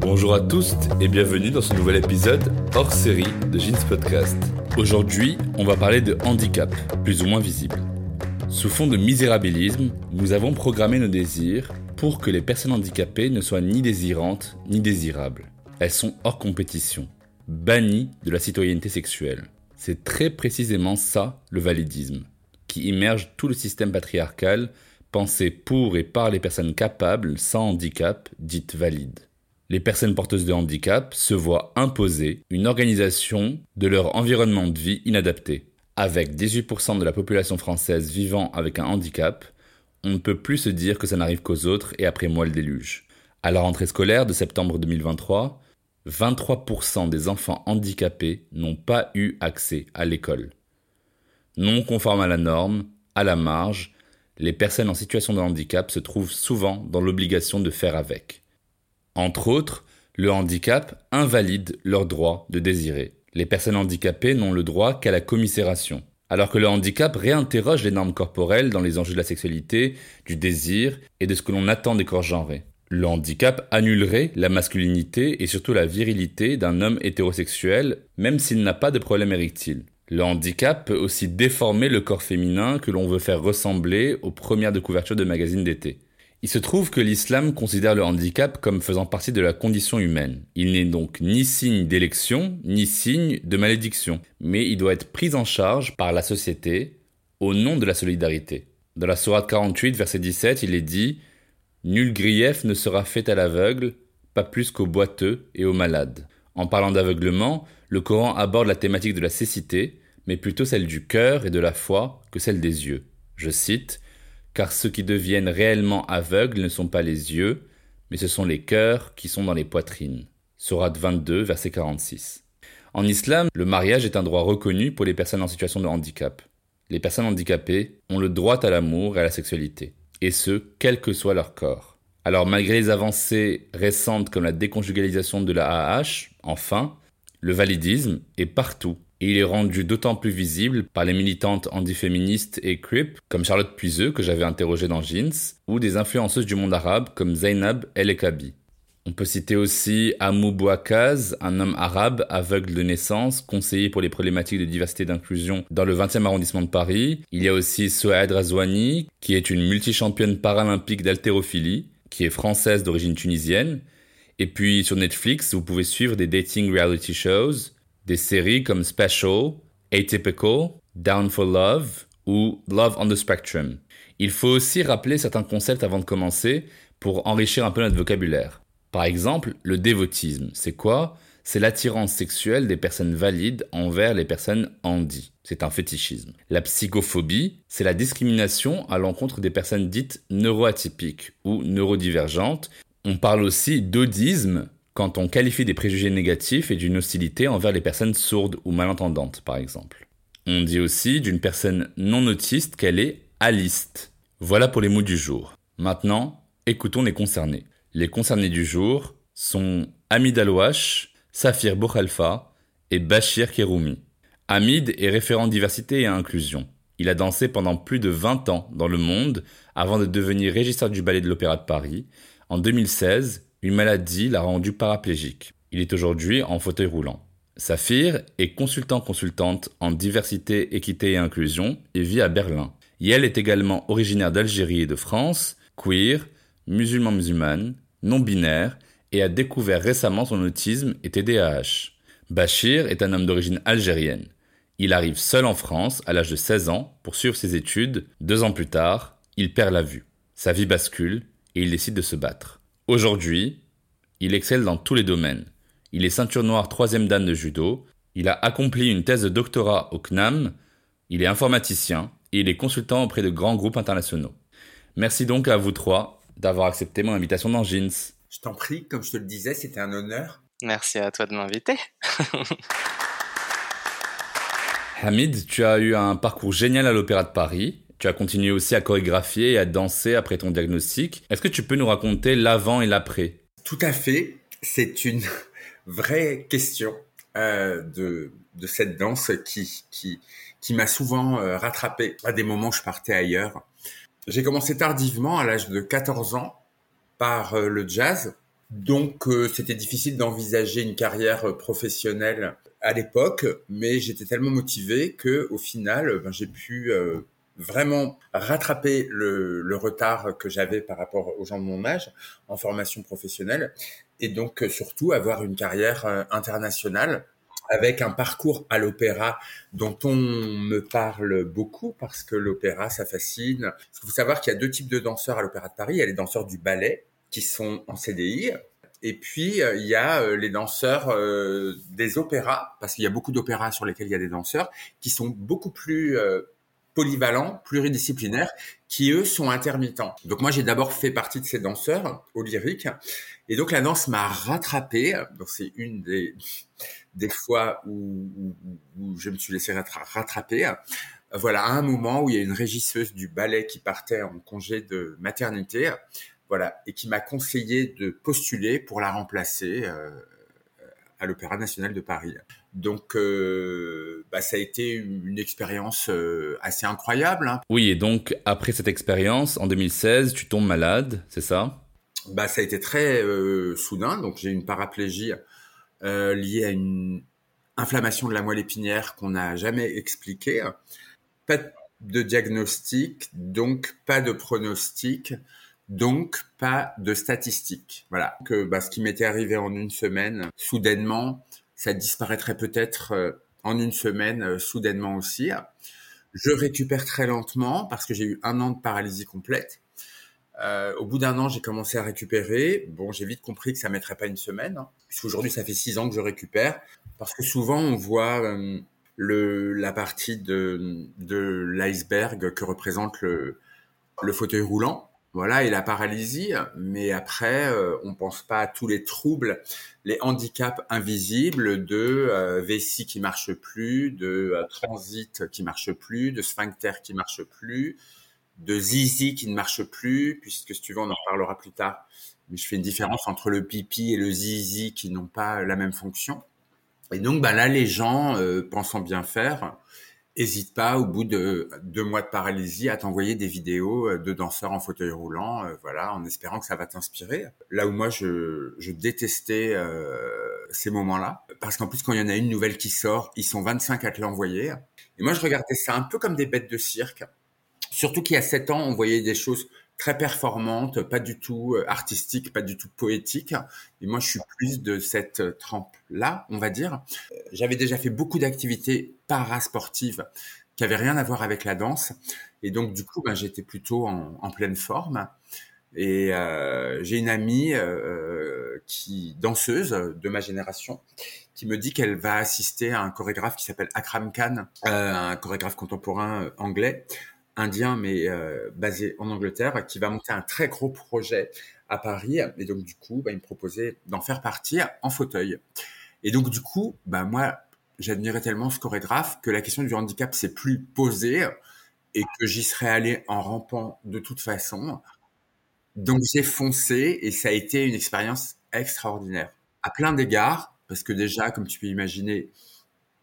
Bonjour à tous et bienvenue dans ce nouvel épisode hors série de Jeans Podcast. Aujourd'hui, on va parler de handicap, plus ou moins visible. Sous fond de misérabilisme, nous avons programmé nos désirs pour que les personnes handicapées ne soient ni désirantes ni désirables. Elles sont hors compétition, bannies de la citoyenneté sexuelle. C'est très précisément ça le validisme, qui immerge tout le système patriarcal pensé pour et par les personnes capables sans handicap, dites valides. Les personnes porteuses de handicap se voient imposer une organisation de leur environnement de vie inadapté. Avec 18% de la population française vivant avec un handicap, on ne peut plus se dire que ça n'arrive qu'aux autres et après moi le déluge. À la rentrée scolaire de septembre 2023, 23% des enfants handicapés n'ont pas eu accès à l'école. Non conforme à la norme, à la marge, les personnes en situation de handicap se trouvent souvent dans l'obligation de faire avec. Entre autres, le handicap invalide leur droit de désirer. Les personnes handicapées n'ont le droit qu'à la commisération, alors que le handicap réinterroge les normes corporelles dans les enjeux de la sexualité, du désir et de ce que l'on attend des corps genrés. Le handicap annulerait la masculinité et surtout la virilité d'un homme hétérosexuel, même s'il n'a pas de problème érectile. Le handicap peut aussi déformer le corps féminin que l'on veut faire ressembler aux premières de de magazines d'été. Il se trouve que l'islam considère le handicap comme faisant partie de la condition humaine. Il n'est donc ni signe d'élection, ni signe de malédiction, mais il doit être pris en charge par la société au nom de la solidarité. Dans la Sourate 48, verset 17, il est dit Nul grief ne sera fait à l'aveugle, pas plus qu'au boiteux et aux malades. En parlant d'aveuglement, le Coran aborde la thématique de la cécité, mais plutôt celle du cœur et de la foi que celle des yeux. Je cite car ceux qui deviennent réellement aveugles ne sont pas les yeux, mais ce sont les cœurs qui sont dans les poitrines. Sourate 22, verset 46. En islam, le mariage est un droit reconnu pour les personnes en situation de handicap. Les personnes handicapées ont le droit à l'amour et à la sexualité, et ce, quel que soit leur corps. Alors malgré les avancées récentes comme la déconjugalisation de la AH, enfin, le validisme est partout et il est rendu d'autant plus visible par les militantes antiféministes et crip comme Charlotte Puiseux que j'avais interrogée dans Jeans ou des influenceuses du monde arabe comme Zainab El Ekabi. On peut citer aussi Amou Bouakaz, un homme arabe aveugle de naissance, conseiller pour les problématiques de diversité et d'inclusion dans le 20e arrondissement de Paris. Il y a aussi Souad Razouani, qui est une multichampionne paralympique d'haltérophilie, qui est française d'origine tunisienne. Et puis sur Netflix, vous pouvez suivre des dating reality shows, des séries comme Special, Atypical, Down for Love ou Love on the Spectrum. Il faut aussi rappeler certains concepts avant de commencer pour enrichir un peu notre vocabulaire. Par exemple, le dévotisme, c'est quoi? C'est l'attirance sexuelle des personnes valides envers les personnes handies. C'est un fétichisme. La psychophobie, c'est la discrimination à l'encontre des personnes dites neuroatypiques ou neurodivergentes. On parle aussi d'audisme quand on qualifie des préjugés négatifs et d'une hostilité envers les personnes sourdes ou malentendantes, par exemple. On dit aussi d'une personne non autiste qu'elle est aliste. Voilà pour les mots du jour. Maintenant, écoutons les concernés. Les concernés du jour sont Hamid Alouache, Safir Boukhalfa et Bachir Keroumi. Hamid est référent diversité et inclusion. Il a dansé pendant plus de 20 ans dans le monde avant de devenir régisseur du ballet de l'Opéra de Paris. En 2016, une maladie l'a rendu paraplégique. Il est aujourd'hui en fauteuil roulant. Saphir est consultant-consultante en diversité, équité et inclusion et vit à Berlin. Yel est également originaire d'Algérie et de France, queer, musulman-musulmane, non-binaire et a découvert récemment son autisme et TDAH. Bachir est un homme d'origine algérienne. Il arrive seul en France à l'âge de 16 ans pour suivre ses études. Deux ans plus tard, il perd la vue. Sa vie bascule et il décide de se battre. Aujourd'hui, il excelle dans tous les domaines. Il est ceinture noire troisième dan de judo. Il a accompli une thèse de doctorat au CNAM. Il est informaticien et il est consultant auprès de grands groupes internationaux. Merci donc à vous trois d'avoir accepté mon invitation dans Jeans. Je t'en prie, comme je te le disais, c'était un honneur. Merci à toi de m'inviter. Hamid, tu as eu un parcours génial à l'Opéra de Paris. Tu as continué aussi à chorégraphier et à danser après ton diagnostic. Est-ce que tu peux nous raconter l'avant et l'après? Tout à fait. C'est une vraie question euh, de, de cette danse qui, qui, qui m'a souvent euh, rattrapé à des moments où je partais ailleurs. J'ai commencé tardivement, à l'âge de 14 ans, par euh, le jazz. Donc euh, c'était difficile d'envisager une carrière professionnelle à l'époque, mais j'étais tellement motivé que au final, ben, j'ai pu vraiment rattraper le, le retard que j'avais par rapport aux gens de mon âge en formation professionnelle et donc surtout avoir une carrière internationale avec un parcours à l'opéra dont on me parle beaucoup parce que l'opéra, ça fascine. Il faut savoir qu'il y a deux types de danseurs à l'opéra de Paris. Il y a les danseurs du ballet qui sont en CDI. Et puis, euh, il y a euh, les danseurs euh, des opéras, parce qu'il y a beaucoup d'opéras sur lesquels il y a des danseurs, qui sont beaucoup plus polyvalents, pluridisciplinaires, qui eux sont intermittents. Donc moi j'ai d'abord fait partie de ces danseurs au lyrique, et donc la danse m'a rattrapé. Donc c'est une des des fois où, où, je me suis laissé rattraper. Voilà, à un moment où il y a une régisseuse du ballet qui partait en congé de maternité, voilà, et qui m'a conseillé de postuler pour la remplacer euh, à l'Opéra national de Paris. Donc, euh, bah, ça a été une expérience euh, assez incroyable. Hein. Oui, et donc après cette expérience, en 2016, tu tombes malade, c'est ça? Bah, ça a été très soudain. Donc, j'ai une paraplégie euh, lié à une inflammation de la moelle épinière qu'on n'a jamais expliquée. Pas de diagnostic, donc pas de pronostic, donc pas de statistique. Voilà. Que bah, ce qui m'était arrivé en une semaine, soudainement, ça disparaîtrait peut-être euh, en une semaine, euh, soudainement aussi. Je récupère très lentement parce que j'ai eu un an de paralysie complète. Euh, au bout d'un an, j'ai commencé à récupérer. Bon, j'ai vite compris que ça mettrait pas une semaine, hein, puisqu'aujourd'hui, ça fait six ans que je récupère. Parce que souvent, on voit euh, le, la partie de, de l'iceberg que représente le, le fauteuil roulant. Voilà, et la paralysie, mais après, euh, on pense pas à tous les troubles, les handicaps invisibles de euh, vessie qui marche plus, de euh, transit qui marche plus, de sphincter qui marche plus, de zizi qui ne marche plus, puisque si tu veux, on en reparlera plus tard. Mais je fais une différence entre le pipi et le zizi qui n'ont pas la même fonction. Et donc, bah là, les gens, euh, pensant bien faire, n'hésitent pas, au bout de deux mois de paralysie, à t'envoyer des vidéos euh, de danseurs en fauteuil roulant, euh, voilà, en espérant que ça va t'inspirer. Là où moi, je, je détestais ces moments-là, parce qu'en plus, quand il y en a une nouvelle qui sort, ils sont 25 à te l'envoyer. Et moi, je regardais ça un peu comme des bêtes de cirque. Surtout qu'il y a sept ans, on voyait des choses très performantes, pas du tout euh, artistiques, pas du tout poétiques. Et moi, je suis plus de cette euh, trempe-là, on va dire. Euh, j'avais déjà fait beaucoup d'activités parasportives qui avaient rien à voir avec la danse. Et donc, du coup, ben, j'étais plutôt en, pleine forme. Et euh, j'ai une amie euh, qui danseuse de ma génération qui me dit qu'elle va assister à un chorégraphe qui s'appelle Akram Khan, euh, un chorégraphe contemporain anglais, indien, mais euh, basé en Angleterre, qui va monter un très gros projet à Paris. Et donc, du coup, bah, il me proposait d'en faire partie en fauteuil. Et donc, du coup, bah, moi, j'admirais tellement ce chorégraphe que la question du handicap s'est plus posée et que j'y serais allé en rampant de toute façon. Donc, j'ai foncé et ça a été une expérience extraordinaire à plein d'égards, parce que déjà, comme tu peux imaginer,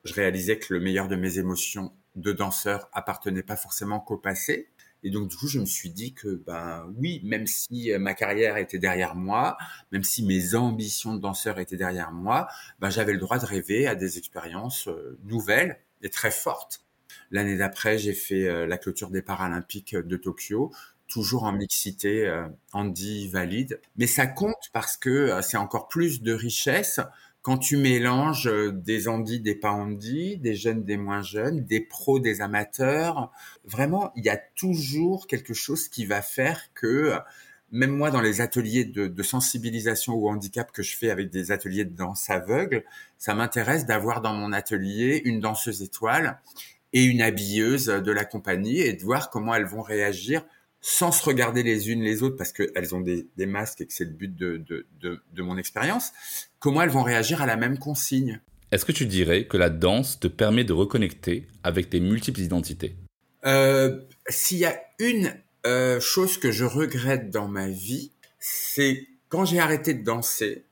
je réalisais que le meilleur de mes émotions de danseur appartenait pas forcément qu'au passé. Et donc, du coup, je me suis dit que, ben oui, même si euh, ma carrière était derrière moi, même si mes ambitions de danseur étaient derrière moi, ben j'avais le droit de rêver à des expériences euh, nouvelles et très fortes. L'année d'après, j'ai fait euh, la clôture des Paralympiques de Tokyo, toujours en mixité Andy valide. Mais ça compte parce que c'est encore plus de richesse quand tu mélanges euh, des Andis, des pas Andis, des jeunes, des moins jeunes, des pros, des amateurs, vraiment, il y a toujours quelque chose qui va faire que même moi, dans les ateliers de, de, sensibilisation au handicap que je fais avec des ateliers de danse aveugle, ça m'intéresse d'avoir dans mon atelier une danseuse étoile et une habilleuse de la compagnie et de voir comment elles vont réagir sans se regarder les unes les autres parce qu'elles ont des, des, masques et que c'est le but de, de, de, de mon expérience, comment elles vont réagir à la même consigne? Est-ce que tu dirais que la danse te permet de reconnecter avec tes multiples identités? Euh, S'il y a une euh, chose que je regrette dans ma vie, c'est quand j'ai arrêté de danser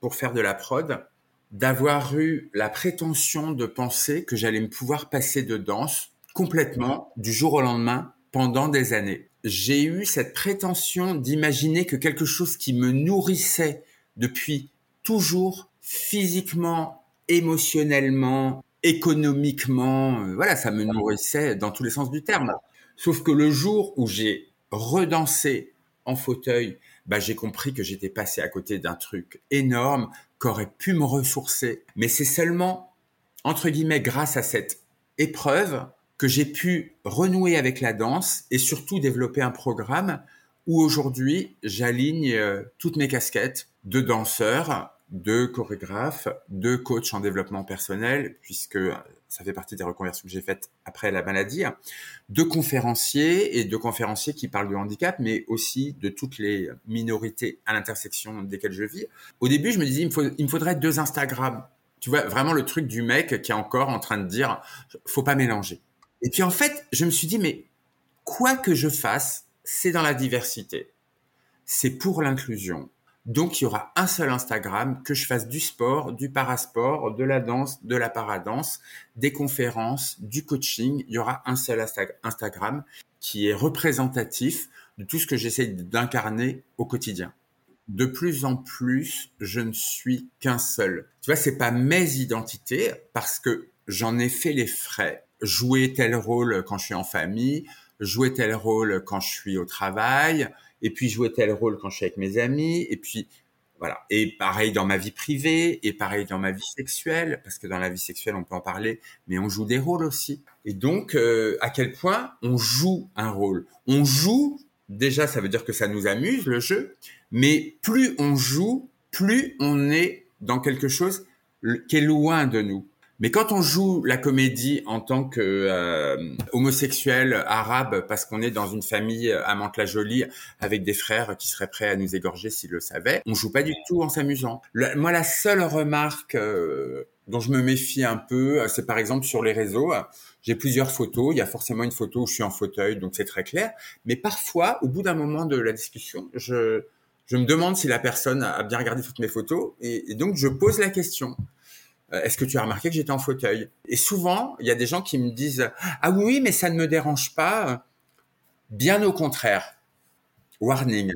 pour faire de la prod, d'avoir eu la prétention de penser que j'allais me pouvoir passer de danse complètement du jour au lendemain pendant des années. J'ai eu cette prétention d'imaginer que quelque chose qui me nourrissait depuis toujours physiquement, émotionnellement, économiquement, euh, voilà, ça me nourrissait dans tous les sens du terme. Sauf que le jour où j'ai redansé en fauteuil, bah, j'ai compris que j'étais passé à côté d'un truc énorme qu'aurait pu me ressourcer. Mais c'est seulement, entre guillemets, grâce à cette épreuve que j'ai pu renouer avec la danse et surtout développer un programme où aujourd'hui j'aligne euh, toutes mes casquettes de danseur, de chorégraphe, de coach en développement personnel, puisque ça fait partie des reconversions que j'ai faites après la maladie, de conférenciers et de conférenciers qui parlent du handicap, mais aussi de toutes les minorités à l'intersection desquelles je vis. Au début, je me disais, il me, il me faudrait deux Instagram. Tu vois, vraiment le truc du mec qui est encore en train de dire, faut pas mélanger. Et puis en fait, je me suis dit, mais quoi que je fasse, c'est dans la diversité. C'est pour l'inclusion. Donc il y aura un seul Instagram, que je fasse du sport, du parasport, de la danse, de la paradance, des conférences, du coaching. Il y aura un seul Instagram qui est représentatif de tout ce que j'essaie d'incarner au quotidien. De plus en plus, je ne suis qu'un seul. Tu vois, c'est pas mes identités parce que j'en ai fait les frais jouer tel rôle quand je suis en famille, jouer tel rôle quand je suis au travail, et puis jouer tel rôle quand je suis avec mes amis, et puis voilà. Et pareil dans ma vie privée, et pareil dans ma vie sexuelle, parce que dans la vie sexuelle on peut en parler, mais on joue des rôles aussi. Et donc euh, à quel point on joue un rôle On joue déjà, ça veut dire que ça nous amuse le jeu, mais plus on joue, plus on est dans quelque chose qui est loin de nous. Mais quand on joue la comédie en tant que euh, homosexuel arabe, parce qu'on est dans une famille à Mantes-la-Jolie avec des frères qui seraient prêts à nous égorger s'ils le savaient, on joue pas du tout en s'amusant. Moi, la seule remarque euh, dont je me méfie un peu, c'est par exemple sur les réseaux. J'ai plusieurs photos. Il y a forcément une photo où je suis en fauteuil, donc c'est très clair. Mais parfois, au bout d'un moment de la discussion, je je me demande si la personne a bien regardé toutes mes photos et donc je pose la question. Euh, est-ce que tu as remarqué que j'étais en fauteuil? Et souvent, il y a des gens qui me disent ah oui, mais ça ne me dérange pas. Bien au contraire. Warning.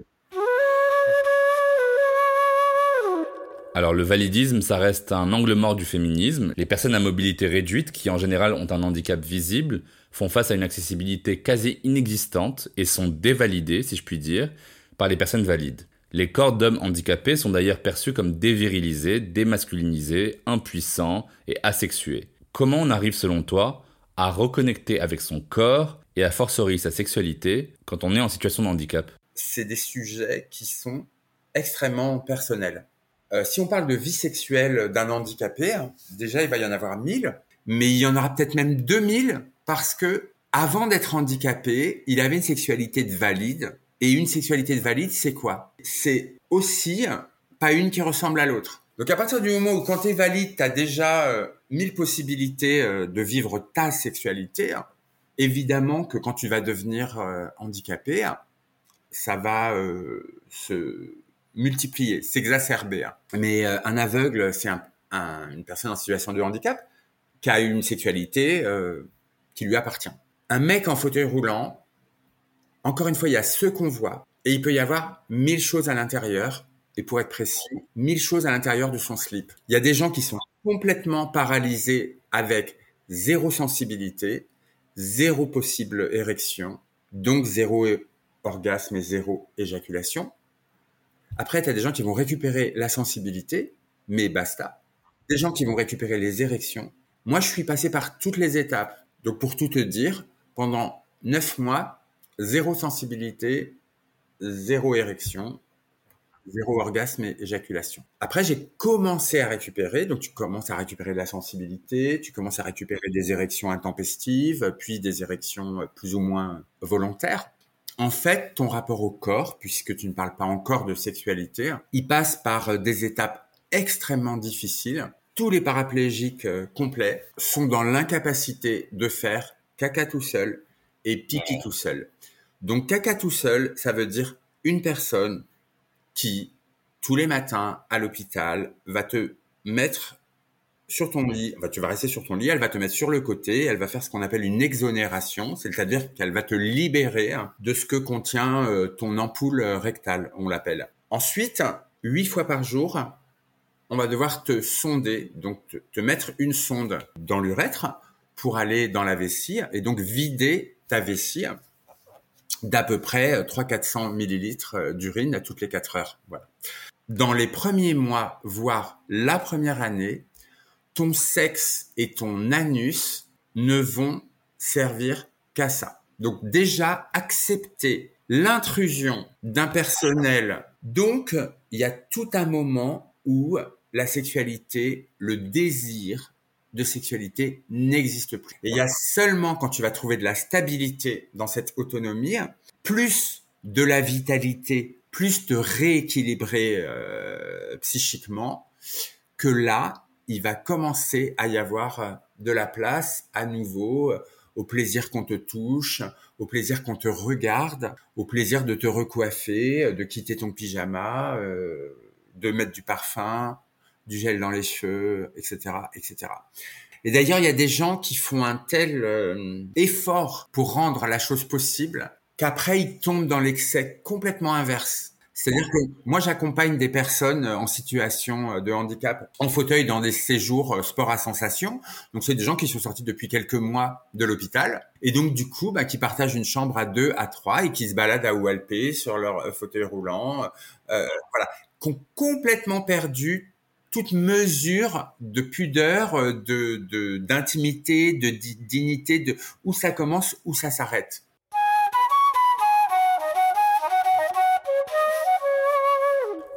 Alors le validisme, ça reste un angle mort du féminisme. Les personnes à mobilité réduite, qui en général ont un handicap visible, font face à une accessibilité quasi inexistante et sont dévalidées, si je puis dire, par les personnes valides. Les corps d'hommes handicapés sont d'ailleurs perçus comme dévirilisés, démasculinisés, impuissants et asexués. Comment on arrive selon toi à reconnecter avec son corps et à forcerie sa sexualité quand on est en situation de handicap? C'est des sujets qui sont extrêmement personnels. Euh, si on parle de vie sexuelle d'un handicapé, déjà il va y en avoir 1000, mais il y en aura peut-être même 2000 parce que avant d'être handicapé, il avait une sexualité de valide et une sexualité de valide, c'est quoi? C'est aussi pas une qui ressemble à l'autre. Donc à partir du moment où quand tu es valide, tu as déjà euh, mille possibilités euh, de vivre ta sexualité, hein, évidemment que quand tu vas devenir euh, handicapé, hein, ça va se multiplier, s'exacerber. Hein. Mais un aveugle, c'est une personne en situation de handicap qui a une sexualité qui lui appartient. Un mec en fauteuil roulant, encore une fois, il y a ce qu'on voit et il peut y avoir mille choses à l'intérieur. Et pour être précis, mille choses à l'intérieur de son slip. Il y a des gens qui sont complètement paralysés avec zéro sensibilité, zéro possible érection, donc zéro orgasme et zéro éjaculation. Après, tu as des gens qui vont récupérer la sensibilité, mais basta. Des gens qui vont récupérer les érections. Moi, je suis passé par toutes les étapes. Donc, pour tout te dire, pendant neuf mois, zéro sensibilité, zéro érection, zéro orgasme et éjaculation. Après, j'ai commencé à récupérer, donc tu commences à récupérer de la sensibilité, tu commences à récupérer des érections intempestives, puis des érections plus ou moins volontaires. En fait, ton rapport au corps, puisque tu ne parles pas encore de sexualité, il passe par des étapes extrêmement difficiles. Tous les paraplégiques euh, complets sont dans l'incapacité de faire caca tout seul et pipi tout seul. Donc caca tout seul, ça veut dire une personne qui, tous les matins à l'hôpital, va te mettre sur ton lit, tu vas rester sur ton lit, elle va te mettre sur le côté, elle va faire ce qu'on appelle une exonération, c'est-à-dire qu'elle va te libérer de ce que contient euh, ton ampoule rectale, on l'appelle. Ensuite, huit fois par jour, on va devoir te sonder, donc te, mettre une sonde dans l'urètre pour aller dans la vessie et donc vider ta vessie d'à peu près 300-400 millilitres euh, d'urine à toutes les 4 heures. Voilà. Dans les premiers mois, voire la première année, ton sexe et ton anus ne vont servir qu'à ça. Donc déjà, accepter l'intrusion d'un personnel. Donc, il y a tout un moment où la sexualité, le désir de sexualité n'existe plus. Et il y a seulement quand tu vas trouver de la stabilité dans cette autonomie, plus de la vitalité, plus de rééquilibrer euh, psychiquement, que là, il va commencer à y avoir euh, de la place à nouveau euh, au plaisir qu'on te touche, au plaisir qu'on te regarde, au plaisir de te recoiffer, de quitter ton pyjama, de mettre du parfum, du gel dans les cheveux, etc., etc. Et d'ailleurs, il y a des gens qui font un tel effort pour rendre la chose possible qu'après ils tombent dans l'excès complètement inverse. C'est-à-dire que moi, j'accompagne des personnes euh, en situation euh, de handicap en fauteuil dans des séjours euh, sport à sensation. Donc, c'est des gens qui sont sortis depuis quelques mois de l'hôpital et donc du coup, bah, qui partagent une chambre à deux, à trois et qui se baladent à OLP sur leur fauteuil roulant. Euh, voilà, qui ont complètement perdu toute mesure de pudeur, de d'intimité, de, de dignité, de où ça commence, où ça s'arrête.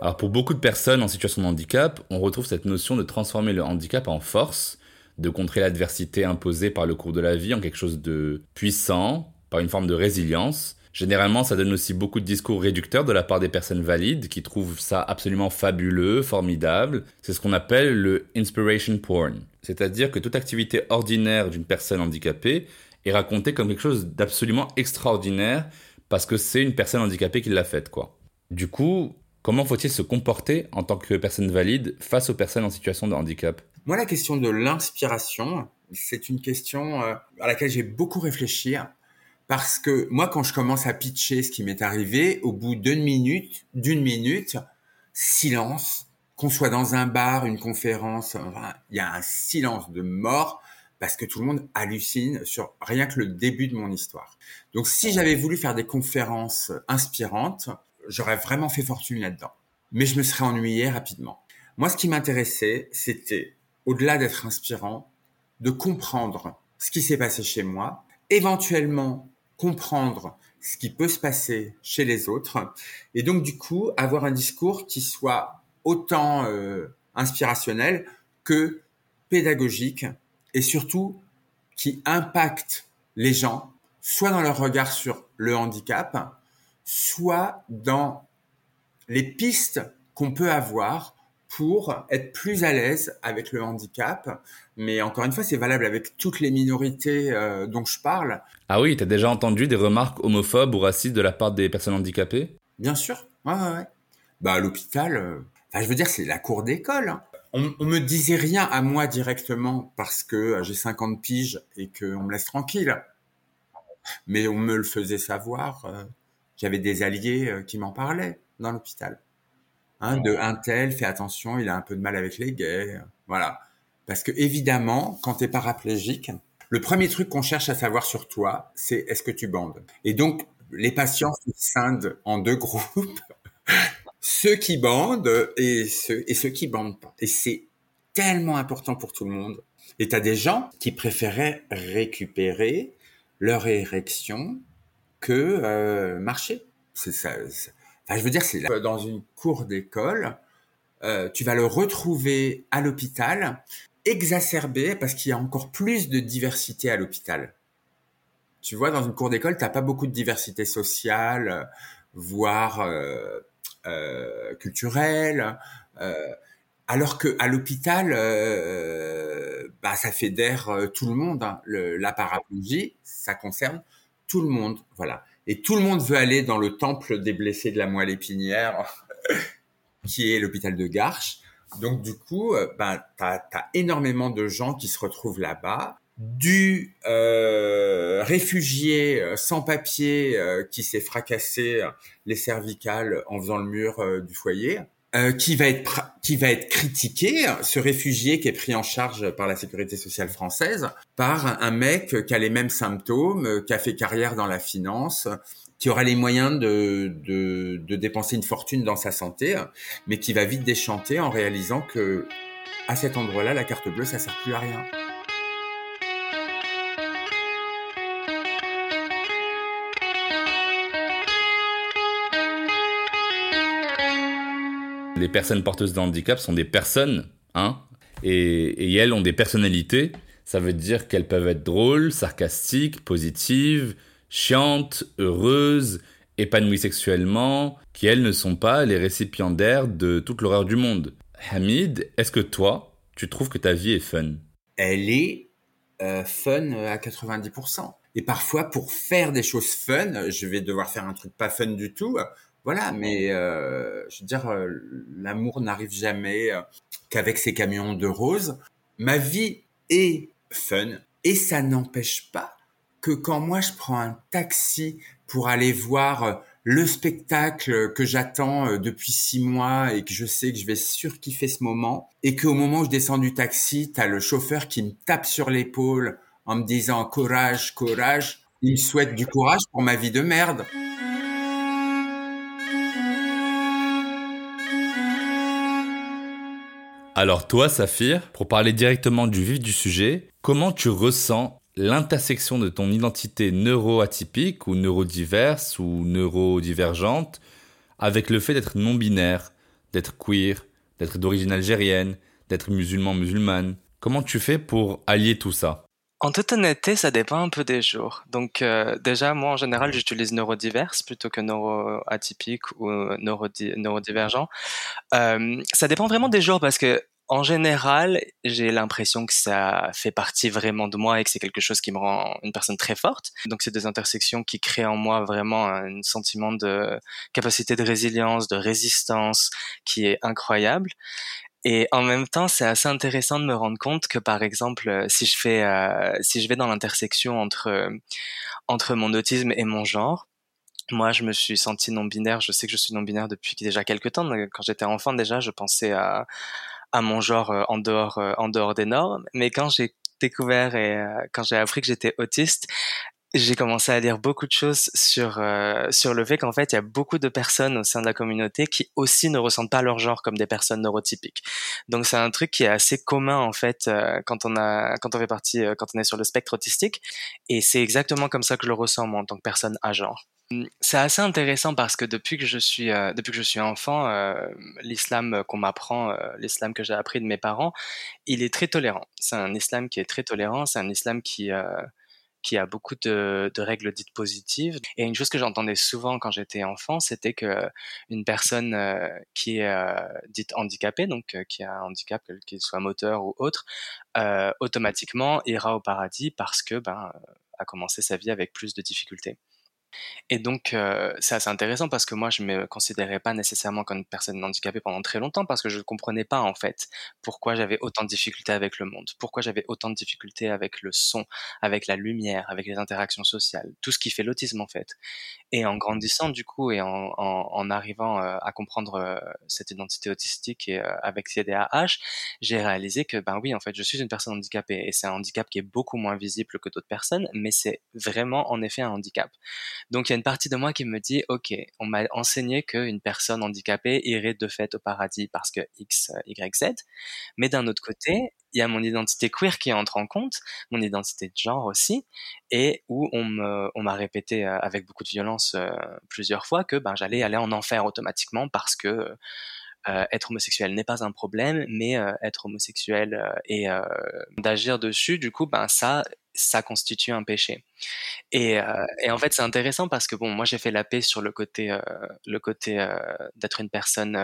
Alors pour beaucoup de personnes en situation de handicap, on retrouve cette notion de transformer le handicap en force, de contrer l'adversité imposée par le cours de la vie en quelque chose de puissant, par une forme de résilience. Généralement, ça donne aussi beaucoup de discours réducteurs de la part des personnes valides qui trouvent ça absolument fabuleux, formidable. C'est ce qu'on appelle le inspiration porn. C'est-à-dire que toute activité ordinaire d'une personne handicapée est racontée comme quelque chose d'absolument extraordinaire parce que c'est une personne handicapée qui l'a faite, quoi. Du coup, Comment faut-il se comporter en tant que personne valide face aux personnes en situation de handicap? Moi, la question de l'inspiration, c'est une question euh, à laquelle j'ai beaucoup réfléchi parce que moi, quand je commence à pitcher ce qui m'est arrivé, au bout d'une minute, d'une minute, silence, qu'on soit dans un bar, une conférence, il y a un silence de mort parce que tout le monde hallucine sur rien que le début de mon histoire. Donc, si j'avais voulu faire des conférences inspirantes, j'aurais vraiment fait fortune là-dedans. Mais je me serais ennuyé rapidement. Moi, ce qui m'intéressait, c'était, au-delà d'être inspirant, de comprendre ce qui s'est passé chez moi, éventuellement comprendre ce qui peut se passer chez les autres, et donc du coup avoir un discours qui soit autant euh, inspirationnel que pédagogique, et surtout qui impacte les gens, soit dans leur regard sur le handicap, soit dans les pistes qu'on peut avoir pour être plus à l'aise avec le handicap. Mais encore une fois, c'est valable avec toutes les minorités euh, dont je parle. Ah oui, tu as déjà entendu des remarques homophobes ou racistes de la part des personnes handicapées? Bien sûr. Ouais, ouais, ouais. Bah, à l'hôpital, euh, je veux dire, c'est la cour d'école. Hein. On, on me disait rien à moi directement parce que euh, j'ai 50 piges et qu'on me laisse tranquille. Mais on me le faisait savoir j'avais des alliés euh, qui m'en parlaient dans l'hôpital. Hein, de un tel, fais attention, il a un peu de mal avec les gays. Voilà. Parce que évidemment, quand tu es paraplégique, le premier truc qu'on cherche à savoir sur toi, c'est est-ce que tu bandes? Et donc, les patients se scindent en deux groupes. ceux qui bandent et ceux, et ceux qui bandent pas. Et c'est tellement important pour tout le monde. Et tu as des gens qui préféraient récupérer leur érection que euh, marcher. C'est ça. Enfin, je veux dire, c'est dans une cour d'école, euh, tu vas le retrouver à l'hôpital, exacerbé parce qu'il y a encore plus de diversité à l'hôpital. Tu vois, dans une cour d'école, t'as pas beaucoup de diversité sociale, voire euh, euh, culturelle. Euh, alors que à l'hôpital, euh, bah, ça fédère euh, tout le monde. Hein. Le, la paraplégie, ça concerne tout le monde, voilà. Et tout le monde veut aller dans le temple des blessés de la moelle épinière, qui est l'hôpital de Garches. Donc du coup, euh, bah, t'as as énormément de gens qui se retrouvent là-bas, du euh, réfugié euh, sans papier euh, qui s'est fracassé les cervicales en faisant le mur du foyer, euh, qui va être qui va être critiqué, ce réfugié qui est pris en charge par la sécurité sociale française, par un mec qui a les mêmes symptômes, qui a fait carrière dans la finance, qui aura les moyens de, de, de dépenser une fortune dans sa santé, mais qui va vite déchanter en réalisant que à cet endroit-là, la carte bleue, ça sert plus à rien. Les personnes porteuses de handicap sont des personnes, hein, et, elles ont des personnalités. Ça veut dire qu'elles peuvent être drôles, sarcastiques, positives, chiantes, heureuses, épanouies sexuellement, qui elles ne sont pas les récipiendaires de toute l'horreur du monde. Hamid, est-ce que toi, tu trouves que ta vie est fun? Elle est euh, fun à 90%. Et parfois, pour faire des choses fun, je vais devoir faire un truc pas fun du tout voilà, mais euh, je veux dire, euh, l'amour n'arrive jamais euh, qu'avec ses camions de roses. Ma vie est fun et ça n'empêche pas que quand moi je prends un taxi pour aller voir euh, le spectacle que j'attends depuis six mois et que je sais que je vais surkiffer ce moment et qu'au moment où je descends du taxi, t'as le chauffeur qui me tape sur l'épaule en me disant courage, courage. Il me souhaite du courage pour ma vie de merde. Alors toi, Saphir, pour parler directement du vif du sujet, comment tu ressens l'intersection de ton identité neuroatypique ou neurodiverse ou neurodivergente avec le fait d'être non-binaire, d'être queer, d'être d'origine algérienne, d'être musulman-musulmane Comment tu fais pour allier tout ça? En toute honnêteté, ça dépend un peu des jours. Donc euh, déjà, moi en général, j'utilise neurodiverse plutôt que neuroatypique ou neurodi neurodivergent. Euh, ça dépend vraiment des jours parce que en général, j'ai l'impression que ça fait partie vraiment de moi et que c'est quelque chose qui me rend une personne très forte. Donc c'est des intersections qui créent en moi vraiment un sentiment de capacité de résilience, de résistance qui est incroyable. Et en même temps, c'est assez intéressant de me rendre compte que, par exemple, si je fais, euh, si je vais dans l'intersection entre entre mon autisme et mon genre, moi, je me suis senti non binaire. Je sais que je suis non binaire depuis déjà quelques temps. Quand j'étais enfant, déjà, je pensais à à mon genre euh, en dehors euh, en dehors des normes. Mais quand j'ai découvert et euh, quand j'ai appris que j'étais autiste, j'ai commencé à lire beaucoup de choses sur euh, sur le fait qu'en fait il y a beaucoup de personnes au sein de la communauté qui aussi ne ressentent pas leur genre comme des personnes neurotypiques. Donc c'est un truc qui est assez commun en fait euh, quand on a quand on fait partie euh, quand on est sur le spectre autistique et c'est exactement comme ça que je le ressens moi en tant que personne à genre. C'est assez intéressant parce que depuis que je suis depuis que je suis enfant, l'islam qu'on m'apprend, l'islam que j'ai appris de mes parents, il est très tolérant. C'est un islam qui est très tolérant. C'est un islam qui qui a beaucoup de, de, règles dites positives. Et une chose que j'entendais souvent quand j'étais enfant, c'était que une personne euh, qui est euh, dite handicapée, donc euh, qui a un handicap, qu'il soit moteur ou autre, automatiquement ira au paradis parce que ben a commencé sa vie avec plus de difficultés. Et donc, euh, c'est assez intéressant parce que moi, je me considérais pas nécessairement comme une personne handicapée pendant très longtemps parce que je ne comprenais pas, en fait, pourquoi j'avais autant de difficultés avec le monde, pourquoi j'avais autant de difficultés avec le son, avec la lumière, avec les interactions sociales, tout ce qui fait l'autisme, en fait. Et en grandissant, du coup, et en, en, en arrivant euh, à comprendre euh, cette identité autistique et euh, avec CDAH, j'ai réalisé que, ben oui, en fait, je suis une personne handicapée et c'est un handicap qui est beaucoup moins visible que d'autres personnes, mais c'est vraiment, en effet, un handicap. Donc il y a une partie de moi qui me dit, ok, on m'a enseigné qu'une personne handicapée irait de fait au paradis parce que X, Y, Z. Mais d'un autre côté, il y a mon identité queer qui entre en compte, mon identité de genre aussi, et où on me, on m'a répété euh, avec beaucoup de violence euh, plusieurs fois que ben j'allais aller en enfer automatiquement parce que euh, être homosexuel n'est pas un problème, mais euh, être homosexuel euh, et d'agir dessus, du coup, ben ça, ça constitue un péché. Et, et en fait, c'est intéressant parce que bon, moi j'ai fait la paix sur le côté, le côté d'être une personne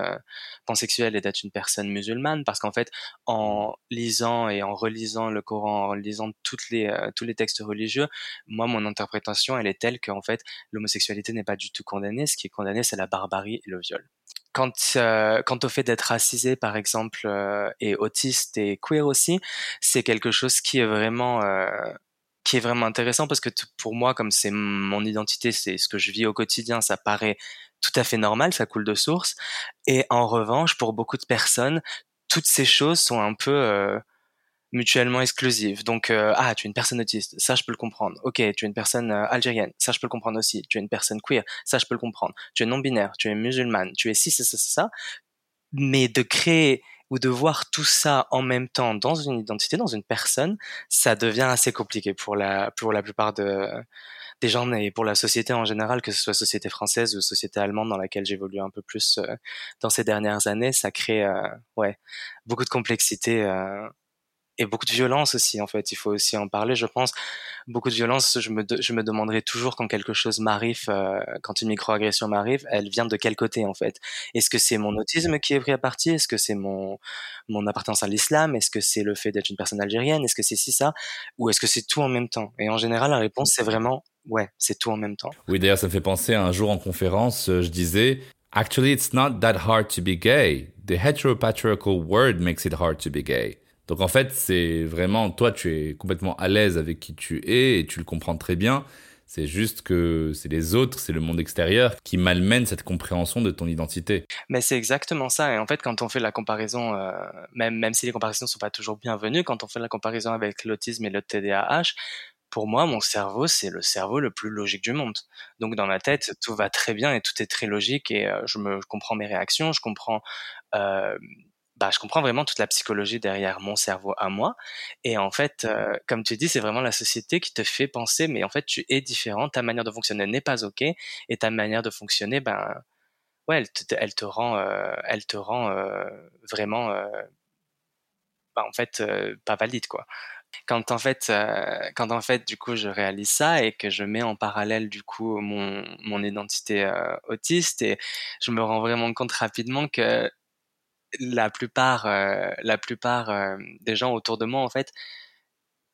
pansexuelle et d'être une personne musulmane, parce qu'en fait, en lisant et en relisant le Coran, en lisant toutes les, tous les textes religieux, moi mon interprétation elle est telle qu'en fait l'homosexualité n'est pas du tout condamnée. Ce qui est condamné, c'est la barbarie et le viol quant, euh, quant au fait d'être racisé, par exemple, euh, et autiste et queer aussi, c'est quelque chose qui est vraiment euh, qui est vraiment intéressant parce que pour moi, comme c'est mon identité, c'est ce que je vis au quotidien, ça paraît tout à fait normal, ça coule de source. Et en revanche, pour beaucoup de personnes, toutes ces choses sont un peu euh, mutuellement exclusives. Donc, euh, ah, tu es une personne autiste, ça je peux le comprendre. Ok, tu es une personne euh, algérienne, ça je peux le comprendre aussi. Tu es une personne queer, ça je peux le comprendre. Tu es non-binaire, tu es musulmane, tu es ci, ça, ça, ça. Mais de créer ou de voir tout ça en même temps dans une identité, dans une personne, ça devient assez compliqué pour la, pour la plupart de, des gens et pour la société en général, que ce soit société française ou société allemande dans laquelle j'évolue un peu plus euh, dans ces dernières années, ça crée ouais beaucoup de complexité et beaucoup de violence aussi en fait. Il faut aussi en parler je pense. Beaucoup de violence je me je me demanderai toujours quand quelque chose m'arrive euh, quand une microagression m'arrive elle vient de quel côté en fait? Est-ce que c'est mon autisme qui est pris à partie? Est-ce que c'est mon mon appartenance à l'islam? Est-ce que c'est le fait d'être une personne algérienne? Est-ce que c'est si ça? Ou est-ce que c'est tout en même temps? Et en général la réponse c'est vraiment ouais c'est tout en même temps. Oui d'ailleurs ça me fait penser à un jour en conférence euh, je disais Actually, it's not that hard to be gay. The heteropatriarchal word makes it hard to be gay. Donc en fait, c'est vraiment, toi, tu es complètement à l'aise avec qui tu es et tu le comprends très bien. C'est juste que c'est les autres, c'est le monde extérieur qui malmène cette compréhension de ton identité. Mais c'est exactement ça. Et en fait, quand on fait la comparaison, euh, même, même si les comparaisons ne sont pas toujours bienvenues, quand on fait la comparaison avec l'autisme et le TDAH, pour moi, mon cerveau, c'est le cerveau le plus logique du monde. Donc dans ma tête, tout va très bien et tout est très logique et euh, je me comprends mes réactions, je comprends euh, bah, je comprends vraiment toute la psychologie derrière mon cerveau à moi. Et en fait, euh, comme tu dis, c'est vraiment la société qui te fait penser, mais en fait, tu es différent, ta manière de fonctionner n'est pas ok, et ta manière de fonctionner, ben, ouais, elle te, elle te rend, euh, elle te rend euh, vraiment, bah, en fait, pas valide, quoi. Quand en fait, quand en fait, du coup, je réalise ça et que je mets en parallèle, du coup, mon, mon identité autiste, et je me rends vraiment compte rapidement que la plupart, euh, la plupart euh, des gens autour de moi, en fait,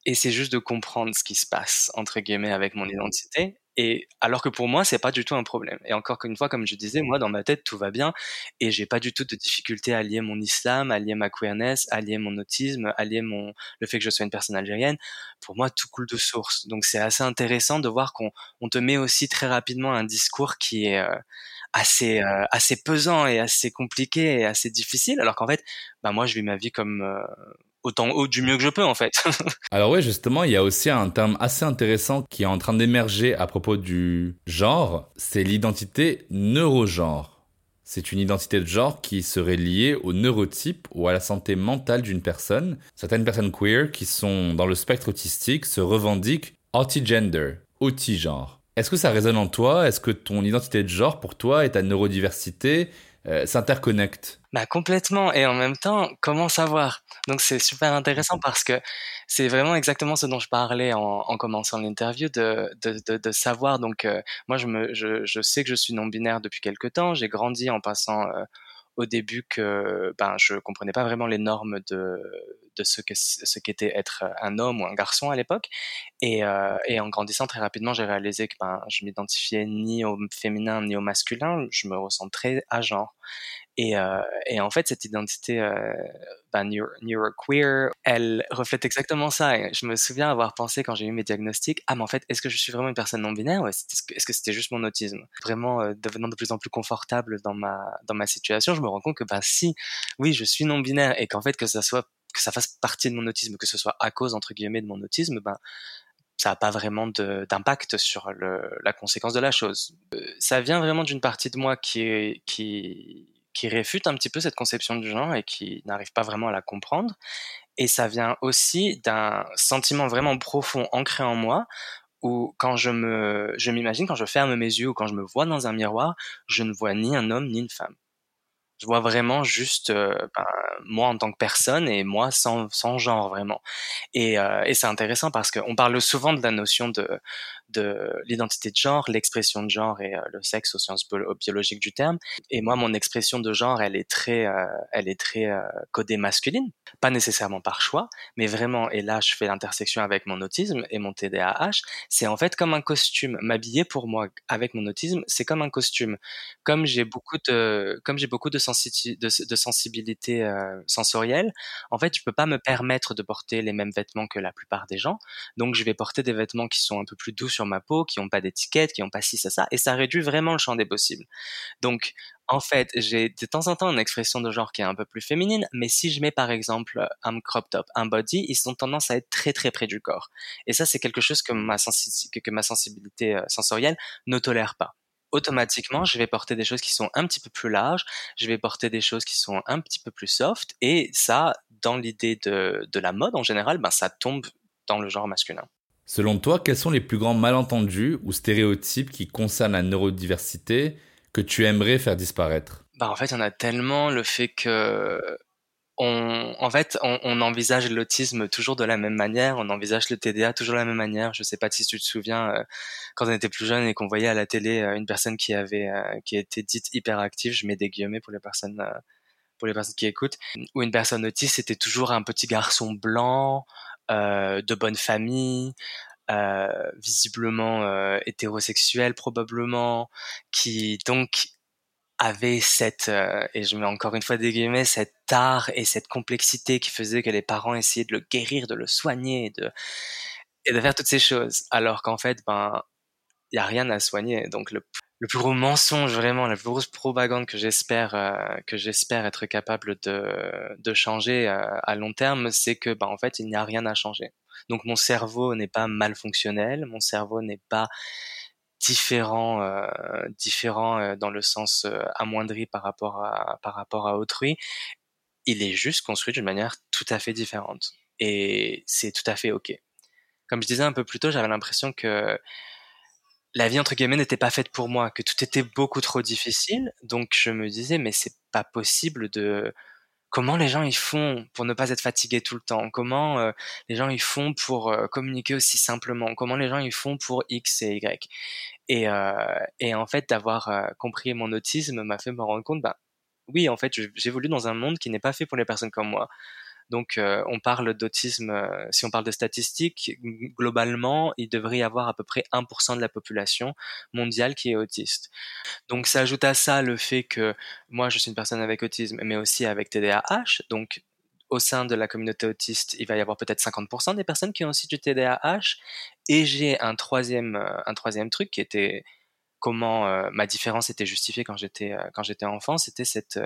essaient juste de comprendre ce qui se passe, entre guillemets, avec mon identité. Et alors que pour moi, c'est pas du tout un problème. Et encore une fois, comme je disais, moi, dans ma tête, tout va bien. Et j'ai pas du tout de difficulté à lier mon islam, à lier ma queerness, à lier mon autisme, à lier mon, le fait que je sois une personne algérienne. Pour moi, tout coule de source. Donc c'est assez intéressant de voir qu'on on te met aussi très rapidement un discours qui est, euh, assez euh, assez pesant et assez compliqué et assez difficile alors qu'en fait bah moi je vis ma vie comme euh, autant haut du mieux que je peux en fait. alors ouais justement il y a aussi un terme assez intéressant qui est en train d'émerger à propos du genre, c'est l'identité neurogenre. C'est une identité de genre qui serait liée au neurotype ou à la santé mentale d'une personne. Certaines personnes queer qui sont dans le spectre autistique se revendiquent autigender, auti-genre. Est-ce que ça résonne en toi? Est-ce que ton identité de genre pour toi et ta neurodiversité euh, s'interconnectent? Bah complètement. Et en même temps comment savoir? Donc c'est super intéressant parce que c'est vraiment exactement ce dont je parlais en, en commençant l'interview de, de, de, de, savoir. Donc euh, moi je me je, je, sais que je suis non binaire depuis quelque temps. J'ai grandi en passant euh, au début que ben je comprenais pas vraiment les normes de de ce que ce qu'était être un homme ou un garçon à l'époque. Et, euh, et en grandissant très rapidement j'ai réalisé que ben je m'identifiais ni au féminin ni au masculin je me ressens très à genre. Et, euh, et en fait, cette identité euh, ben, neuroqueer, elle reflète exactement ça. Je me souviens avoir pensé quand j'ai eu mes diagnostics, ah mais en fait, est-ce que je suis vraiment une personne non binaire ou est-ce que c'était juste mon autisme? Vraiment euh, devenant de plus en plus confortable dans ma dans ma situation, je me rends compte que bah si, oui, je suis non binaire et qu'en fait que ça soit que ça fasse partie de mon autisme, que ce soit à cause entre guillemets de mon autisme, ben ça n'a pas vraiment d'impact sur le, la conséquence de la chose. Euh, ça vient vraiment d'une partie de moi qui, qui, qui réfute un petit peu cette conception du genre et qui n'arrive pas vraiment à la comprendre. Et ça vient aussi d'un sentiment vraiment profond ancré en moi où quand je me, je m'imagine, quand je ferme mes yeux ou quand je me vois dans un miroir, je ne vois ni un homme ni une femme. Je vois vraiment juste euh, ben, moi en tant que personne et moi sans, sans genre vraiment. Et, euh, et c'est intéressant parce qu'on parle souvent de la notion de, de l'identité de genre, l'expression de genre et euh, le sexe aux sciences biologiques du terme. Et moi, mon expression de genre, elle est très, euh, elle est très euh, codée masculine, pas nécessairement par choix, mais vraiment. Et là, je fais l'intersection avec mon autisme et mon TDAH. C'est en fait comme un costume. M'habiller pour moi avec mon autisme, c'est comme un costume. Comme j'ai beaucoup de, comme j'ai beaucoup de, sensibilité sensorielle, en fait, je peux pas me permettre de porter les mêmes vêtements que la plupart des gens. Donc, je vais porter des vêtements qui sont un peu plus doux sur ma peau, qui n'ont pas d'étiquette, qui n'ont pas ci, ça, ça, et ça réduit vraiment le champ des possibles. Donc, en fait, j'ai de temps en temps une expression de genre qui est un peu plus féminine, mais si je mets par exemple un crop top, un body, ils ont tendance à être très très près du corps. Et ça, c'est quelque chose que ma, que ma sensibilité euh, sensorielle ne tolère pas automatiquement, je vais porter des choses qui sont un petit peu plus larges, je vais porter des choses qui sont un petit peu plus soft, et ça, dans l'idée de, de la mode en général, ben, ça tombe dans le genre masculin. Selon toi, quels sont les plus grands malentendus ou stéréotypes qui concernent la neurodiversité que tu aimerais faire disparaître? Bah En fait, il y en a tellement. Le fait que. On, en fait, on, envisage l'autisme toujours de la même manière, on envisage le TDA toujours de la même manière. Je sais pas si tu te souviens euh, quand on était plus jeune et qu'on voyait à la télé euh, une personne qui avait euh, qui était dite hyperactive, je mets des guillemets pour les personnes pour les personnes qui écoutent, ou une personne autiste c'était toujours un petit garçon blanc, de bonne famille, euh, visiblement euh, hétérosexuel probablement, qui donc avait cette, et je mets encore une fois des guillemets, cet art et cette complexité qui faisait que les parents essayaient de le guérir, de le soigner, de, et de faire toutes ces choses. Alors qu'en fait, ben, il y a rien à soigner. Donc le, le plus gros mensonge vraiment, la plus grosse propagande que j'espère euh, que j'espère être capable de, de changer euh, à long terme, c'est que bah en fait il n'y a rien à changer. Donc mon cerveau n'est pas mal fonctionnel, mon cerveau n'est pas différent euh, différent dans le sens amoindri par rapport à par rapport à autrui. Il est juste construit d'une manière tout à fait différente et c'est tout à fait ok. Comme je disais un peu plus tôt, j'avais l'impression que la vie entre guillemets n'était pas faite pour moi, que tout était beaucoup trop difficile. Donc je me disais mais c'est pas possible de comment les gens ils font pour ne pas être fatigués tout le temps, comment euh, les gens ils font pour euh, communiquer aussi simplement, comment les gens ils font pour X et Y? Et, euh, et en fait d'avoir compris mon autisme m'a fait me rendre compte bah oui en fait j'évolue dans un monde qui n'est pas fait pour les personnes comme moi. Donc, euh, on parle d'autisme, euh, si on parle de statistiques, globalement, il devrait y avoir à peu près 1% de la population mondiale qui est autiste. Donc, ça ajoute à ça le fait que moi, je suis une personne avec autisme, mais aussi avec TDAH. Donc, au sein de la communauté autiste, il va y avoir peut-être 50% des personnes qui ont aussi du TDAH. Et j'ai un troisième, euh, un troisième truc qui était comment ma différence était justifiée quand j'étais quand j'étais enfant, c'était cette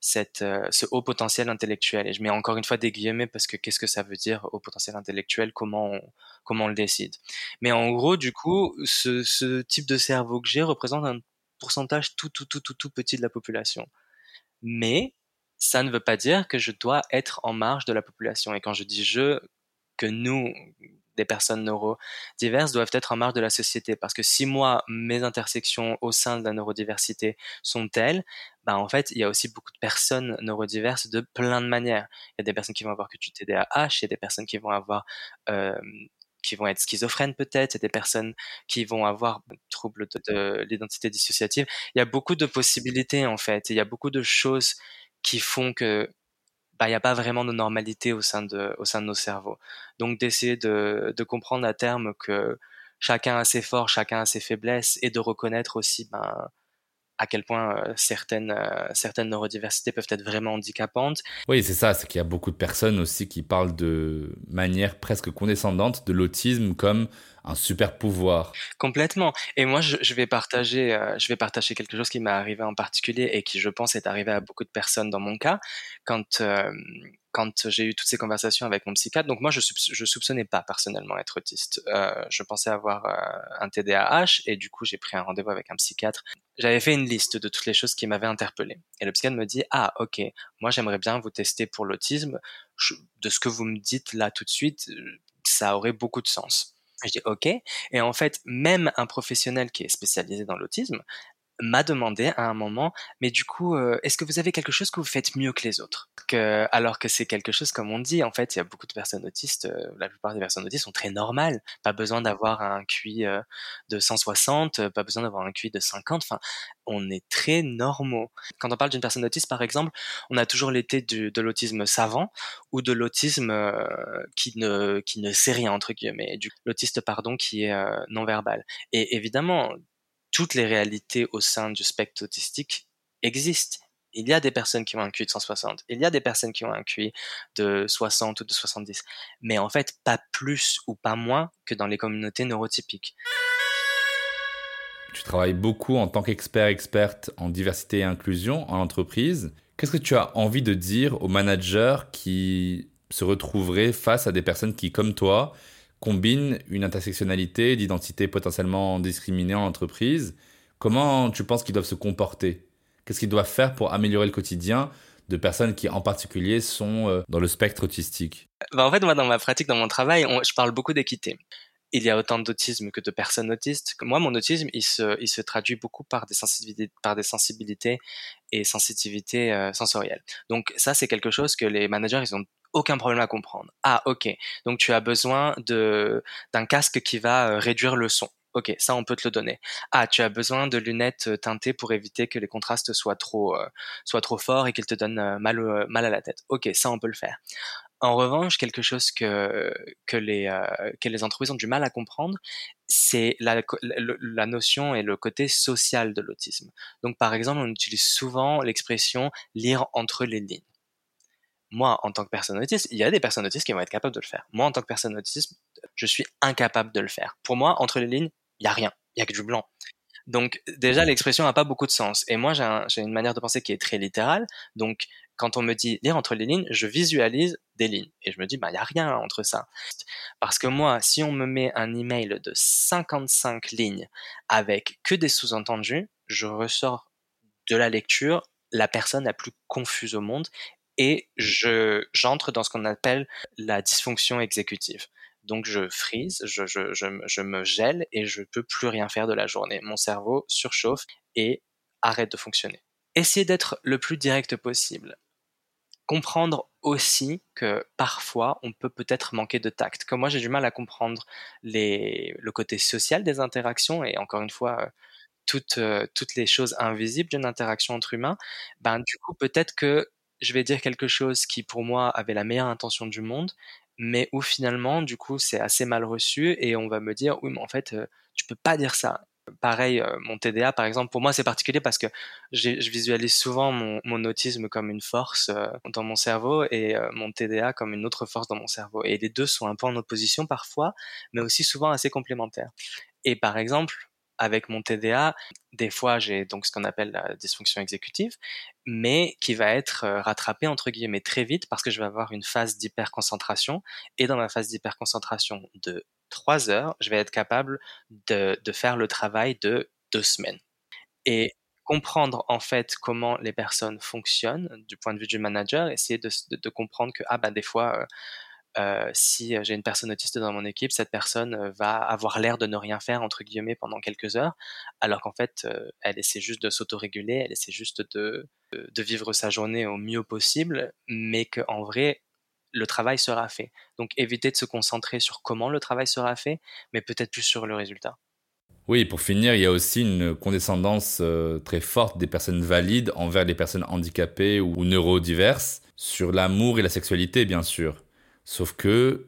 cette, euh, ce haut potentiel intellectuel. Et je mets encore une fois des guillemets parce que qu'est-ce que ça veut dire haut potentiel intellectuel Comment on, comment on le décide Mais en gros, du coup, ce, ce type de cerveau que j'ai représente un pourcentage tout, tout, tout, tout, tout petit de la population. Mais ça ne veut pas dire que je dois être en marge de la population. Et quand je dis je, que nous, des personnes neurodiverses doivent être en marge de la société. Parce que si moi, mes intersections au sein de la neurodiversité sont telles, bah en fait, il y a aussi beaucoup de personnes neurodiverses de plein de manières. Il y a des personnes qui vont avoir que du TDAH, il y a des personnes qui vont avoir euh, qui vont être schizophrènes peut-être, il y a des personnes qui vont avoir troubles de, de l'identité dissociative. Il y a beaucoup de possibilités en fait, il y a beaucoup de choses qui font que bah, il n'y a pas vraiment de normalité au sein de, au sein de nos cerveaux. Donc d'essayer de, de comprendre à terme que chacun a ses forces, chacun a ses faiblesses, et de reconnaître aussi ben, à quel point euh, certaines, euh, certaines neurodiversités peuvent être vraiment handicapantes. Oui, c'est ça, c'est qu'il y a beaucoup de personnes aussi qui parlent de manière presque condescendante de l'autisme comme un super pouvoir. Complètement. Et moi, je, je vais partager, euh, je vais partager quelque chose qui m'est arrivé en particulier et qui, je pense, est arrivé à beaucoup de personnes dans mon cas. Quand quand j'ai eu toutes ces conversations avec mon psychiatre, donc moi je, je soupçonnais pas personnellement être autiste. Euh, je pensais avoir un TDAH et du coup j'ai pris un rendez-vous avec un psychiatre. J'avais fait une liste de toutes les choses qui m'avaient interpellé. Et le psychiatre me dit ah ok, moi j'aimerais bien vous tester pour l'autisme. De ce que vous me dites là tout de suite, ça aurait beaucoup de sens. Je dis ok. Et en fait, même un professionnel qui est spécialisé dans l'autisme m'a demandé à un moment, mais du coup, euh, est-ce que vous avez quelque chose que vous faites mieux que les autres? Que, Alors que c'est quelque chose, comme on dit, en fait, il y a beaucoup de personnes autistes, euh, la plupart des personnes autistes sont très normales, pas besoin d'avoir un QI euh, de 160, pas besoin d'avoir un QI de 50, enfin, on est très normaux. Quand on parle d'une personne autiste, par exemple, on a toujours l'été de l'autisme savant ou de l'autisme qui, ne, qui ne sait rien, entre guillemets, l'autiste, pardon, qui est non verbal. Et évidemment, toutes les réalités au sein du spectre autistique existent. Il y a des personnes qui ont un QI de 160, il y a des personnes qui ont un QI de 60 ou de 70, mais en fait pas plus ou pas moins que dans les communautés neurotypiques. Tu travailles beaucoup en tant qu'expert experte en diversité et inclusion en entreprise. Qu'est-ce que tu as envie de dire aux managers qui se retrouveraient face à des personnes qui, comme toi, combine une intersectionnalité d'identité potentiellement discriminée en entreprise. Comment tu penses qu'ils doivent se comporter? Qu'est-ce qu'ils doivent faire pour améliorer le quotidien de personnes qui en particulier sont euh, dans le spectre autistique? Bah En fait, moi, dans ma pratique, dans mon travail, je parle beaucoup d'équité. Il y a autant d'autisme que de personnes autistes. Moi, mon autisme, il se, traduit beaucoup par des sensibilités, sensibilités et sensitivités euh, sensorielles. Donc ça, c'est quelque chose que les managers, ils ont aucun problème à comprendre. Ah, ok. Donc tu as besoin de d'un casque qui va euh, réduire le son. Ok, ça on peut te le donner. Ah, tu as besoin de lunettes euh, teintées pour éviter que les contrastes soient trop euh, soient trop forts et qu'ils te donnent mal mal à la tête. Ok, ça on peut le faire. En revanche, quelque chose que que les que les entreprises ont du mal à comprendre, c'est la, la notion et le côté social de l'autisme. Donc par exemple, on utilise souvent l'expression lire entre les lignes moi, en tant que personne autiste, il y a des personnes autistes qui vont être capables de le faire. Moi, en tant que personne autiste, je suis incapable de le faire. Pour moi, entre les lignes, il y a rien. Il y a que du blanc. Donc, déjà, l'expression n'a pas beaucoup de sens. Et moi, j'ai une manière de penser qui est très littérale. Donc, quand on me dit lire entre les lignes, je visualise des lignes. Et je me dis, bah, il n'y a rien entre ça. Parce que moi, si on me met un email de 55 lignes avec que des sous-entendus, je ressors de la lecture la personne la plus confuse au monde et je j'entre dans ce qu'on appelle la dysfonction exécutive. Donc je freeze, je, je, je, je, me gèle et je peux plus rien faire de la journée. Mon cerveau surchauffe et arrête de fonctionner. Essayez d'être le plus direct possible. Comprendre aussi que parfois on peut peut-être manquer de tact. Comme moi j'ai du mal à comprendre les, le côté social des interactions et encore une fois toutes, euh, toutes les choses invisibles d'une interaction entre humains, ben du coup peut-être que je vais dire quelque chose qui pour moi avait la meilleure intention du monde, mais où finalement, du coup, c'est assez mal reçu et on va me dire, oui, mais en fait, euh, tu peux pas dire ça. Pareil, euh, mon TDA, par exemple, pour moi, c'est particulier parce que je visualise souvent mon, autisme comme une force euh, dans mon cerveau et mon TDA comme une autre force dans mon cerveau. Et les deux sont un peu en opposition parfois, mais aussi souvent assez complémentaires. Et par exemple, avec mon TDA, des fois j'ai donc ce qu'on appelle la dysfonction exécutive, mais qui va être euh, rattrapée entre guillemets très vite parce que je vais avoir une phase d'hyperconcentration et dans ma phase d'hyperconcentration de trois heures, je vais être capable de, faire le travail de deux semaines. Et comprendre en fait comment les personnes fonctionnent du point de vue du manager, essayer de, comprendre que ah ben des fois euh, euh, si euh, j'ai une personne autiste dans mon équipe, cette personne euh, va avoir l'air de ne rien faire entre guillemets pendant quelques heures, alors qu'en fait, elle essaie juste de s'autoréguler, elle essaie juste de, de vivre sa journée au mieux possible, mais qu'en vrai, le travail sera fait. Donc éviter de se concentrer sur comment le travail sera fait, mais peut-être plus sur le résultat. Oui, pour finir, il y a aussi une condescendance très forte des personnes valides envers les personnes handicapées ou neurodiverses, sur l'amour et la sexualité, bien sûr. Sauf que,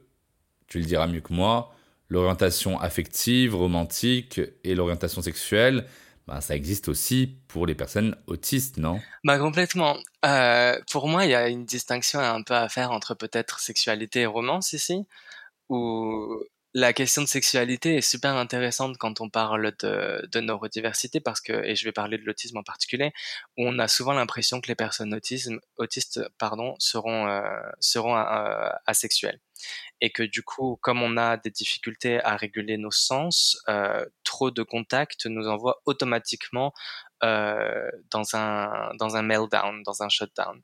tu le diras mieux que moi, l'orientation affective, romantique et l'orientation sexuelle, bah, ça existe aussi pour les personnes autistes, non? Bah complètement. Euh, pour moi, il y a une distinction un peu à faire entre peut-être sexualité et romance ici, où la question de sexualité est super intéressante quand on parle de, neurodiversité parce que, et je vais parler de l'autisme en particulier, on a souvent l'impression que les personnes autistes pardon, seront, euh, seront euh, asexuelles. Et que du coup, comme on a des difficultés à réguler nos sens, euh, trop de contacts nous envoie automatiquement euh, dans un dans un meltdown, dans un shutdown.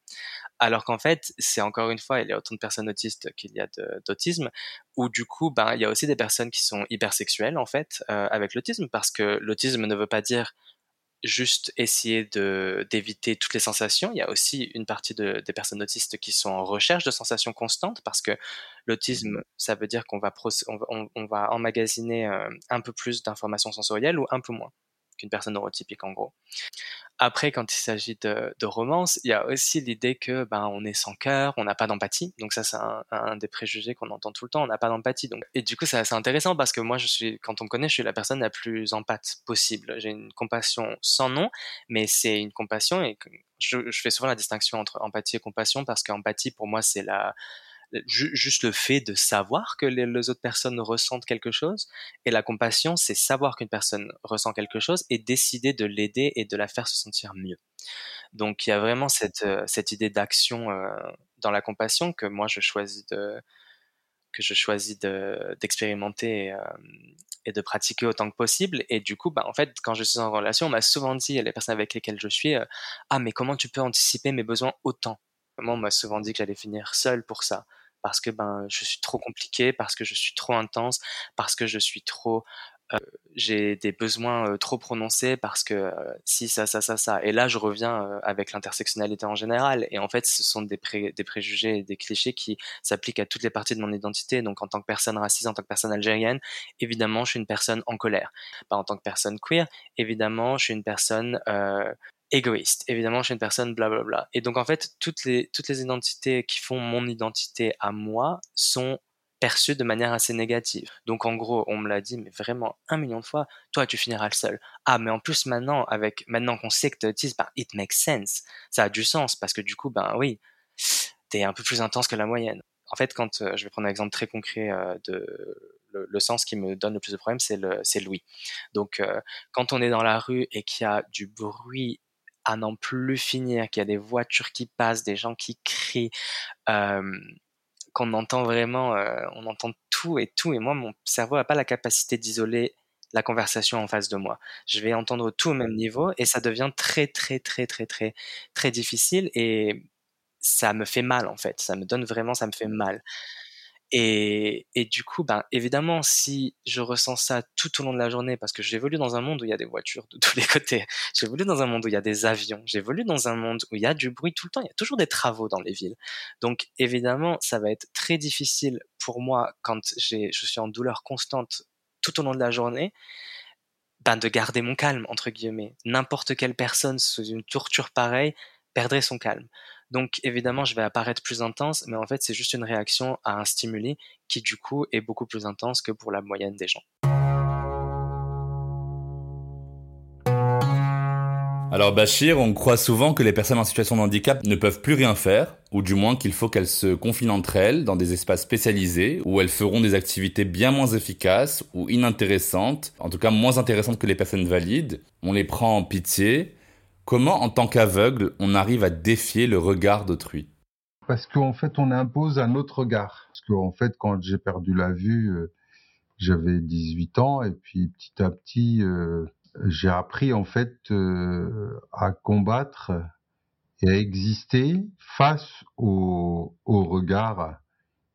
Alors qu'en fait, c'est encore une fois, il y a autant de personnes autistes qu'il y a d'autisme, où du coup, ben, il y a aussi des personnes qui sont hypersexuelles en fait euh, avec l'autisme, parce que l'autisme ne veut pas dire juste essayer de d'éviter toutes les sensations. Il y a aussi une partie de, des personnes autistes qui sont en recherche de sensations constantes, parce que l'autisme, ça veut dire qu'on va, on, on, va emmagasiner euh, un peu plus d'informations sensorielles ou un peu moins qu'une personne neurotypique en gros. Après, quand il s'agit de, romance, il y a aussi l'idée que ben on est sans cœur, on n'a pas d'empathie. Donc ça, c'est un, un, des préjugés qu'on entend tout le temps. On n'a pas d'empathie. Donc et du coup, c'est assez intéressant parce que moi, je suis, quand on me connaît, je suis la personne la plus empathe possible. J'ai une compassion sans nom, mais c'est une compassion et je, je fais souvent la distinction entre empathie et compassion parce qu'empathie pour moi, c'est la juste le fait de savoir que les, autres personnes ressentent quelque chose. Et la compassion, c'est savoir qu'une personne ressent quelque chose et décider de l'aider et de la faire se sentir mieux. Donc il y a vraiment cette, euh, idée d'action euh, dans la compassion que moi je choisis de que je choisis d'expérimenter euh, et de pratiquer autant que possible. Et du coup, bah, en fait, quand je suis en relation, on m'a souvent dit, les personnes avec lesquelles je suis, ah, mais comment tu peux anticiper mes besoins autant? Moi, on m'a souvent dit que j'allais finir seule pour ça parce que ben je suis trop compliqué, parce que je suis trop intense, parce que je suis trop euh, j'ai des besoins euh, trop prononcés parce que euh, si ça ça ça ça. Et là je reviens avec l'intersectionnalité en général. Et en fait ce sont des, des préjugés et des clichés qui s'appliquent à toutes les parties de mon identité. Donc en tant que personne raciste en tant que personne algérienne évidemment je suis une personne en colère. Bah, en tant que personne queer évidemment je suis une personne égoïste. Évidemment, je suis une personne blablabla. Et donc, en fait, toutes les, toutes les identités qui font mon identité à moi sont perçues de manière assez négative. Donc, en gros, on me l'a dit, mais vraiment un million de fois, toi, tu finiras le seul. Ah, mais en plus, maintenant, avec, maintenant qu'on sait que tu autistes, ben, it makes sense. Ça a du sens parce que du coup, ben oui, t'es un peu plus intense que la moyenne. En fait, quand euh, je vais prendre un exemple très concret euh, de le, sens qui me donne le plus de problèmes, c'est le, c'est Louis. Donc, euh, quand on est dans la rue et qu'il y a du bruit à n'en plus finir, qu'il y a des voitures qui passent, des gens qui crient, euh, qu'on entend vraiment, euh, on entend tout et tout. Et moi, mon cerveau n'a pas la capacité d'isoler la conversation en face de moi. Je vais entendre tout au même niveau et ça devient très, très, très, très, très, très difficile et ça me fait mal en fait. Ça me donne vraiment, ça me fait mal. Et, et, du coup, ben, évidemment, si je ressens ça tout au long de la journée, parce que j'évolue dans un monde où il y a des voitures de tous les côtés, j'évolue dans un monde où il y a des avions, j'évolue dans un monde où il y a du bruit tout le temps, il y a toujours des travaux dans les villes. Donc, évidemment, ça va être très difficile pour moi quand je suis en douleur constante tout au long de la journée, ben, de garder mon calme, entre guillemets. N'importe quelle personne sous une torture pareille perdrait son calme. Donc évidemment, je vais apparaître plus intense, mais en fait, c'est juste une réaction à un stimuli qui du coup est beaucoup plus intense que pour la moyenne des gens. Alors Bachir, on croit souvent que les personnes en situation de handicap ne peuvent plus rien faire, ou du moins qu'il faut qu'elles se confinent entre elles dans des espaces spécialisés où elles feront des activités bien moins efficaces ou inintéressantes, en tout cas moins intéressantes que les personnes valides. On les prend en pitié, Comment, en tant qu'aveugle, on arrive à défier le regard d'autrui? Parce qu'en fait, on impose un autre regard. Parce qu'en fait, quand j'ai perdu la vue, euh, j'avais 18 ans et puis petit à petit, euh, j'ai appris en fait euh, à combattre et à exister face au, au regard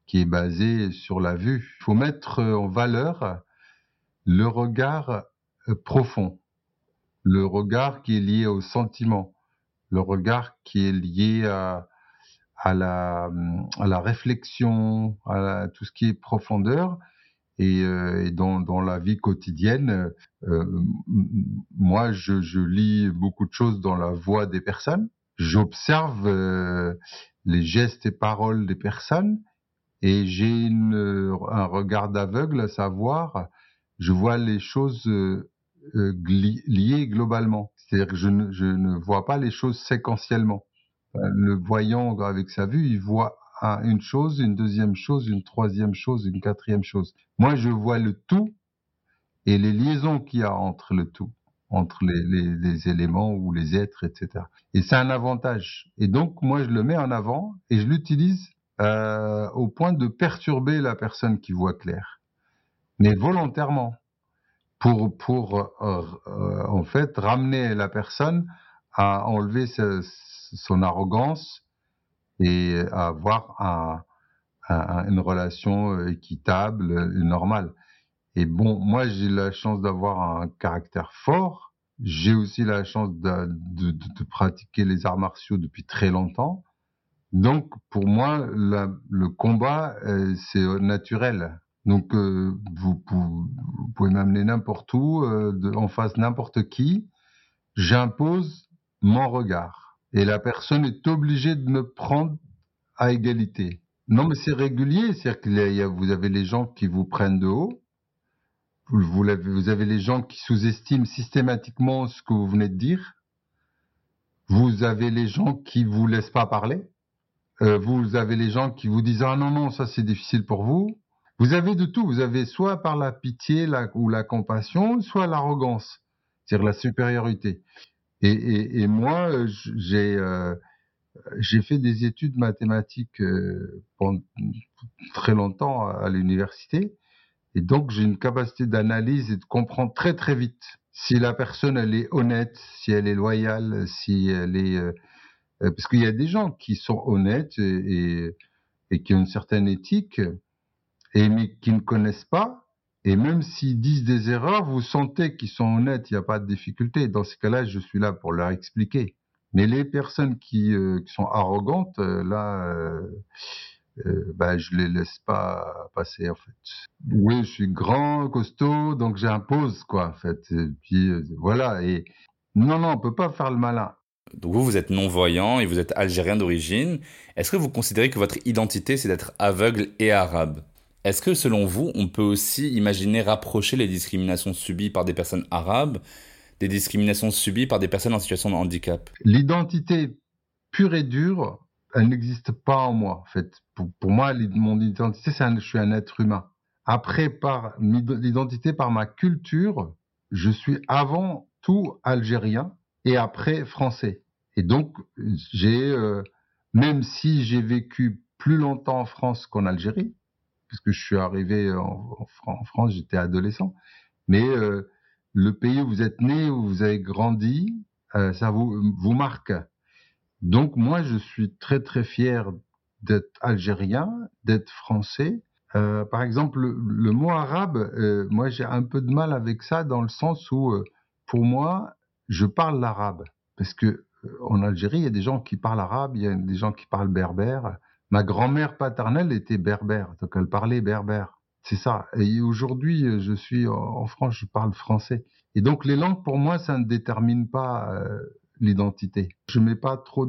qui est basé sur la vue. Il faut mettre en valeur le regard profond le regard qui est lié au sentiment, le regard qui est lié à, à, la, à la réflexion, à tout ce qui est profondeur. Et, euh, dans, dans, la vie quotidienne, euh, moi, je, je, lis beaucoup de choses dans la voix des personnes. J'observe euh, les gestes et paroles des personnes et j'ai un regard d'aveugle, à savoir, je vois les choses euh, liées globalement. C'est-à-dire que je ne, vois pas les choses séquentiellement. Euh, le voyant avec sa vue, il voit une chose, une deuxième chose, une troisième chose, une quatrième chose. Moi, je vois le tout et les liaisons qu'il y a entre le tout, entre les, les, éléments ou les êtres, etc. Et c'est un avantage. Et donc, moi, je le mets en avant et je l'utilise euh, au point de perturber la personne qui voit clair, mais volontairement, pour, pour euh, euh, en fait ramener la personne à enlever son arrogance et à avoir une relation équitable, normale. Et bon, moi, j'ai la chance d'avoir un caractère fort. J'ai aussi la chance de, de, de, pratiquer les arts martiaux depuis très longtemps. Donc, pour moi, le combat, euh, c'est naturel. Donc, euh, vous, pouvez m'amener n'importe où, euh, en face n'importe qui. J'impose mon regard. Et la personne est obligée de me prendre à égalité. Non, mais c'est régulier. C'est-à-dire que vous avez les gens qui vous prennent de haut vous, avez, les gens qui sous-estiment systématiquement ce que vous venez de dire. Vous avez les gens qui vous laissent pas parler. Euh, vous avez les gens qui vous disent ah non non ça c'est difficile pour vous. Vous avez de tout. Vous avez soit par la pitié ou la compassion, soit l'arrogance, c'est-à-dire la supériorité. Et, moi j'ai euh, fait des études mathématiques euh, pendant très longtemps à l'université et donc, j'ai une capacité d'analyse et de comprendre très très vite si la personne elle est honnête, si elle est loyale, si elle est euh, euh, parce qu'il y a des gens qui sont honnêtes et, et, qui ont une certaine éthique et mais qui ne connaissent pas et même s'ils disent des erreurs, vous sentez qu'ils sont honnêtes, il n'y a pas de difficulté. Dans ce cas-là, je suis là pour leur expliquer. Mais les personnes qui, euh, sont arrogantes, là, euh, bah, je les laisse pas passer en fait. Oui, je suis grand, costaud, donc j'impose quoi en fait. Puis euh, voilà. Et non, non, on peut pas faire le malin. Donc vous, vous êtes non-voyant et vous êtes algérien d'origine. Est-ce que vous considérez que votre identité, c'est d'être aveugle et arabe? Est-ce que selon vous, on peut aussi imaginer rapprocher les discriminations subies par des personnes arabes des discriminations subies par des personnes en situation de handicap? L'identité pure et dure, elle n'existe pas en moi. En fait, pour, moi, mon identité, c'est je suis un être humain. Après, par l'identité, par ma culture, je suis avant tout algérien et après français. Et donc, euh, même si j'ai vécu plus longtemps en France qu'en Algérie, puisque je suis arrivé en, en France, j'étais adolescent, mais euh, le pays où vous êtes né, où vous avez grandi, euh, ça vous, vous marque. Donc moi, je suis très très fier d'être algérien, d'être français. Euh, par exemple, le, mot arabe, euh, moi j'ai un peu de mal avec ça dans le sens où, euh, pour moi, je parle l'arabe parce que en Algérie, il y a des gens qui parlent arabe, il y a des gens qui parlent berbère. Ma grand-mère paternelle était berbère, donc elle parlait berbère. C'est ça. Et aujourd'hui, je suis en France, je parle français. Et donc les langues, pour moi, ça ne détermine pas l'identité. Je mets pas trop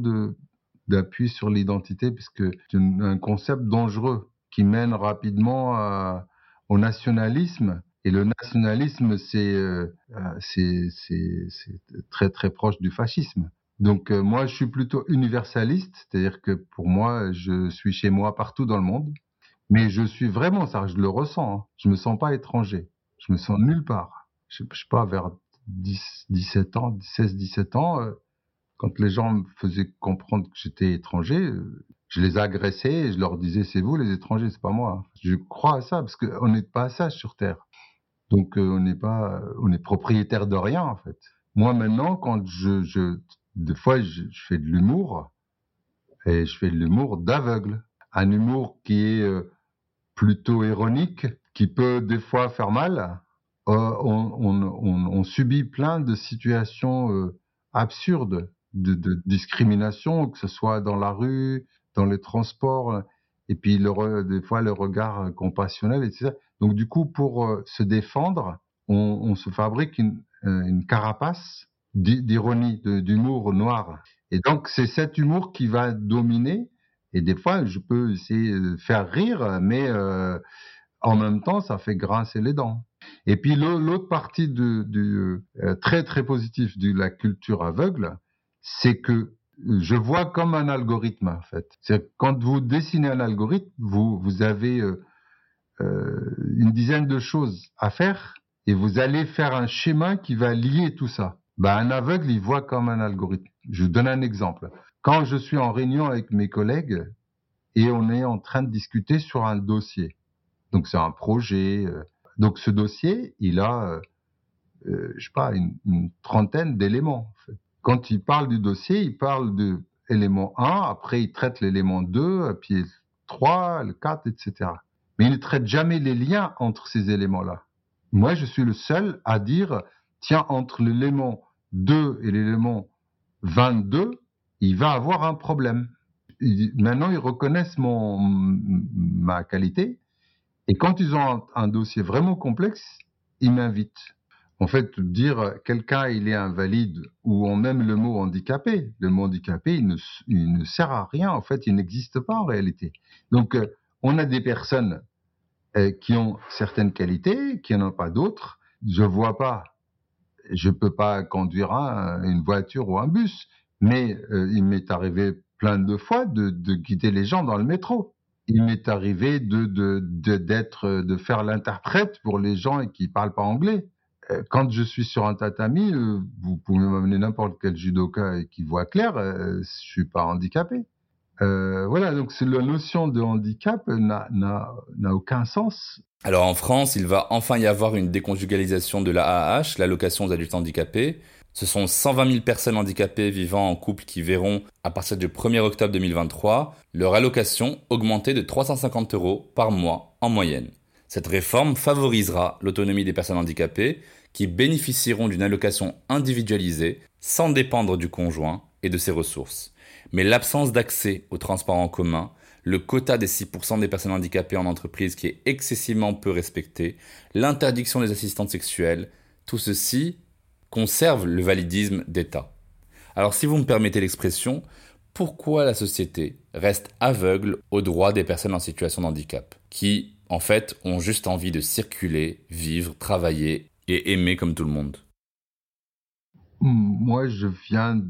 d'appui sur l'identité puisque c'est un concept dangereux qui mène rapidement au nationalisme. Et le nationalisme, euh, c'est c'est très très proche du fascisme. Donc euh, moi, je suis plutôt universaliste, c'est-à-dire que pour moi, je suis chez moi partout dans le monde, mais je suis vraiment ça, je le ressens. Hein. Je me sens pas étranger, je me sens nulle part. Je, je sais pas vers 10, 17 ans, 16, 17 ans, euh, quand les gens me faisaient comprendre que j'étais étranger, euh, je les agressais et je leur disais c'est vous les étrangers, c'est pas moi. Je crois à ça parce qu'on n'est pas ça sur Terre. Donc on n'est pas, on est propriétaire de rien en fait. Moi maintenant, quand je des fois je, fais de l'humour et je fais de l'humour d'aveugle, un humour qui est plutôt ironique, qui peut des fois faire mal, euh, on, subit plein de situations euh, absurdes de, discrimination, que ce soit dans la rue, dans les transports, et puis des fois le regard compassionnel, etc. Donc du coup, pour euh, se défendre, on, se fabrique une, carapace d'ironie, d'humour noir. Et donc c'est cet humour qui va dominer. Et des fois, je peux essayer de faire rire, mais en même temps, ça fait grincer les dents. Et puis l'autre partie du, euh, très très positif de la culture aveugle, c'est que je vois comme un algorithme en fait. C'est quand vous dessinez un algorithme, vous vous avez euh, euh, une dizaine de choses à faire et vous allez faire un schéma qui va lier tout ça. Ben, un aveugle, il voit comme un algorithme. Je vous donne un exemple. Quand je suis en réunion avec mes collègues et on est en train de discuter sur un dossier, donc c'est un projet. Euh, donc ce dossier, il a, euh, je sais pas, une, trentaine d'éléments. Quand il parle du dossier, il parle de l'élément 1, après il traite l'élément 2, puis 3, le 4, etc. Mais il ne traite jamais les liens entre ces éléments-là. Moi, je suis le seul à dire, tiens, entre l'élément 2 et l'élément 22, il va avoir un problème. Maintenant, ils reconnaissent mon, ma qualité. Et quand ils ont un, dossier vraiment complexe, ils m'invitent. En fait, dire quelqu'un il est invalide ou on même le mot handicapé, le mot handicapé il ne, ne sert à rien. En fait, il n'existe pas en réalité. Donc, euh, on a des personnes euh, qui ont certaines qualités, qui n'en ont pas d'autres. Je vois pas, je peux pas conduire une voiture ou un bus, mais euh, il m'est arrivé plein de fois de, de, guider les gens dans le métro. Il m'est arrivé de d'être de, de, faire l'interprète pour les gens qui parlent pas anglais. Euh, quand je suis sur un tatami, vous pouvez m'amener n'importe quel judoka qui voit clair, je suis pas handicapé. Euh, voilà, donc la notion de handicap n'a aucun sens. Alors en France, il va enfin y avoir une déconjugalisation de l'AAH, l'allocation aux adultes handicapés. Ce sont 120 000 personnes handicapées vivant en couple qui verront, à partir du 1er octobre 2023, leur allocation augmenter de 350 euros par mois en moyenne. Cette réforme favorisera l'autonomie des personnes handicapées qui bénéficieront d'une allocation individualisée sans dépendre du conjoint et de ses ressources. Mais l'absence d'accès au transport en commun, le quota des 6% des personnes handicapées en entreprise qui est excessivement peu respecté, l'interdiction des assistantes sexuelles, tout ceci conserve le validisme d'État. Alors si vous me permettez l'expression, pourquoi la société reste aveugle aux droits des personnes en situation de handicap, qui, en fait, ont juste envie de circuler, vivre, travailler et aimer comme tout le monde? Moi, je viens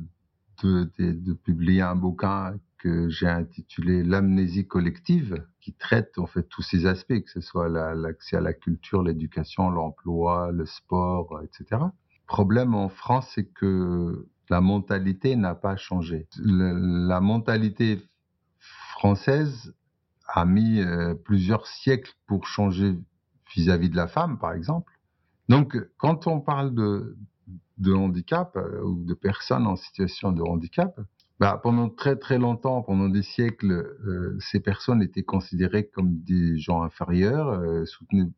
de, publier un bouquin que j'ai intitulé L'amnésie collective, qui traite en fait tous ces aspects, que ce soit l'accès à la culture, l'éducation, l'emploi, le sport, etc. Le problème en France, c'est que la mentalité n'a pas changé. la mentalité française a mis euh, plusieurs siècles pour changer vis-à-vis -vis de la femme, par exemple. Donc, quand on parle de, de handicap euh, ou de personnes en situation de handicap, bah, pendant très très longtemps, pendant des siècles, euh, ces personnes étaient considérées comme des gens inférieurs, euh, soutenus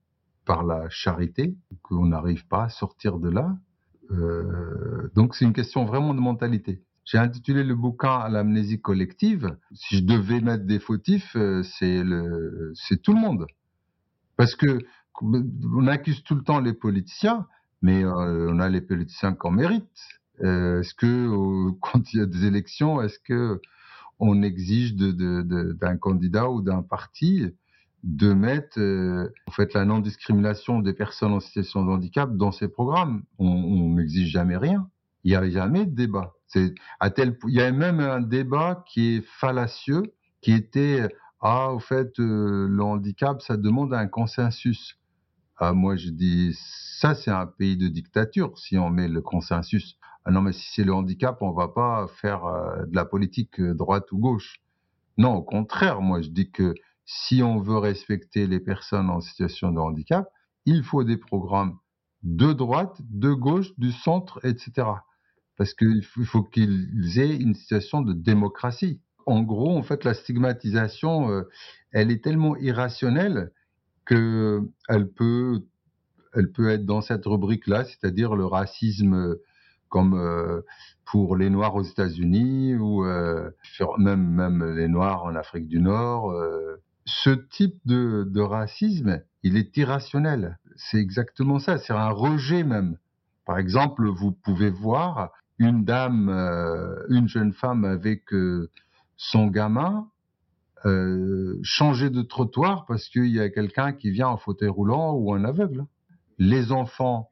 par la charité, qu'on n'arrive pas à sortir de là. donc c'est une question vraiment de mentalité. J'ai intitulé le bouquin l'amnésie collective. Si je devais mettre des fautifs, c'est le, c'est tout le monde, parce que on accuse tout le temps les politiciens, mais euh, on a les politiciens qu'on mérite. Euh, est-ce que euh, quand il y a des élections, est-ce que on exige d'un de, de, candidat ou d'un parti de mettre en fait la non-discrimination des personnes en situation de handicap dans ses programmes? On n'exige jamais rien. Il n'y a jamais de débat. Il y a même un débat qui est fallacieux, qui était ah au fait le handicap ça demande un consensus. Ah, moi, je dis, ça, c'est un pays de dictature si on met le consensus. Ah non, mais si c'est le handicap, on va pas faire euh, de la politique euh, droite ou gauche. Non, au contraire, moi, je dis que si on veut respecter les personnes en situation de handicap, il faut des programmes de droite, de gauche, du centre, etc. Parce qu'il faut qu'ils aient une situation de démocratie. En gros, en fait, la stigmatisation, euh, elle est tellement irrationnelle que elle peut, elle peut être dans cette rubrique-là, c'est-à-dire le racisme comme euh, pour les Noirs aux États-Unis ou euh, même même les Noirs en Afrique du Nord. Euh. Ce type de, de racisme, il est irrationnel. C'est exactement ça. C'est un rejet même. Par exemple, vous pouvez voir une dame, une jeune femme avec son gamin euh, changer de trottoir parce qu'il y a quelqu'un qui vient en fauteuil roulant ou un aveugle. Les enfants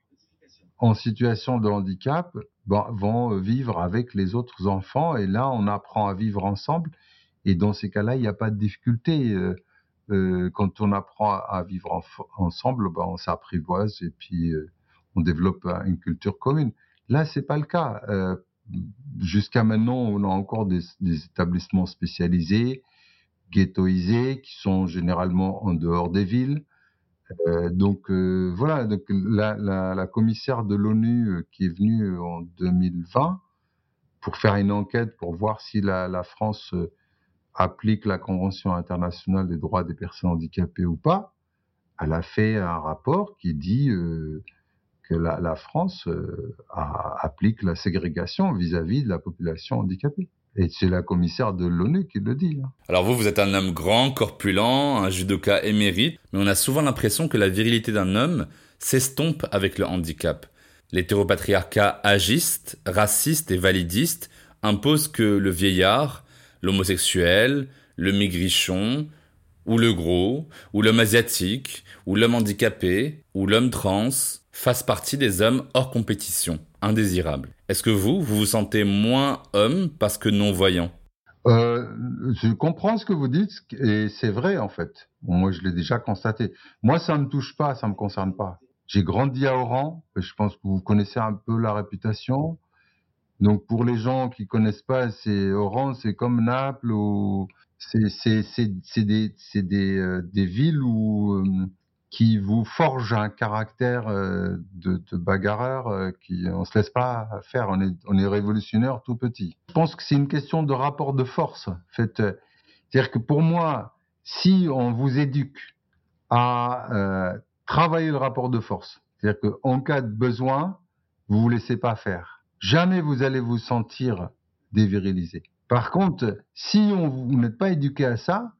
en situation de handicap vont vivre avec les autres enfants et là on apprend à vivre ensemble et dans ces cas-là il n'y a pas de difficulté. Euh, euh, quand on apprend à vivre ensemble, ben, on s'apprivoise et puis on développe une culture commune. Là, c'est pas le cas. Jusqu'à maintenant, on a encore des, établissements spécialisés, ghettoisés, qui sont généralement en dehors des villes. Euh, donc euh, voilà, donc la, commissaire de l'ONU euh, qui est venue en 2020 pour faire une enquête pour voir si la, France applique la Convention internationale des droits des personnes handicapées ou pas, elle a fait un rapport qui dit que la, France applique la ségrégation vis-à-vis -vis de la population handicapée. Et c'est la commissaire de l'ONU qui le dit. Hein. Alors vous, vous êtes un homme grand, corpulent, un judoka émérite, mais on a souvent l'impression que la virilité d'un homme s'estompe avec le handicap. L'hétéropatriarcat agiste, raciste et validiste impose que le vieillard, l'homosexuel, le migrichon, ou le gros, ou l'homme asiatique, ou l'homme handicapé, ou l'homme trans, fassent partie des hommes hors compétition, indésirables. Est-ce que vous, vous vous sentez moins homme parce que non-voyant? Euh, je comprends ce que vous dites et c'est vrai en fait. Moi, je l'ai déjà constaté. Moi, ça me touche pas, ça me concerne pas. J'ai grandi à Oran. Je pense que vous connaissez un peu la réputation. Donc pour les gens qui connaissent pas, Oran, c'est comme Naples ou c'est des des euh, des villes où euh, qui vous forgent un caractère euh, de, bagarreur qui on se laisse pas faire, on est on est révolutionnaire tout petit. Je pense que c'est une question de rapport de force. C'est-à-dire que pour moi, si on vous éduque à travailler le rapport de force, c'est-à-dire qu'en cas de besoin, vous vous laissez pas faire jamais vous allez vous sentir dévirilisé. Par contre, si on, vous n'êtes pas éduqué à ça,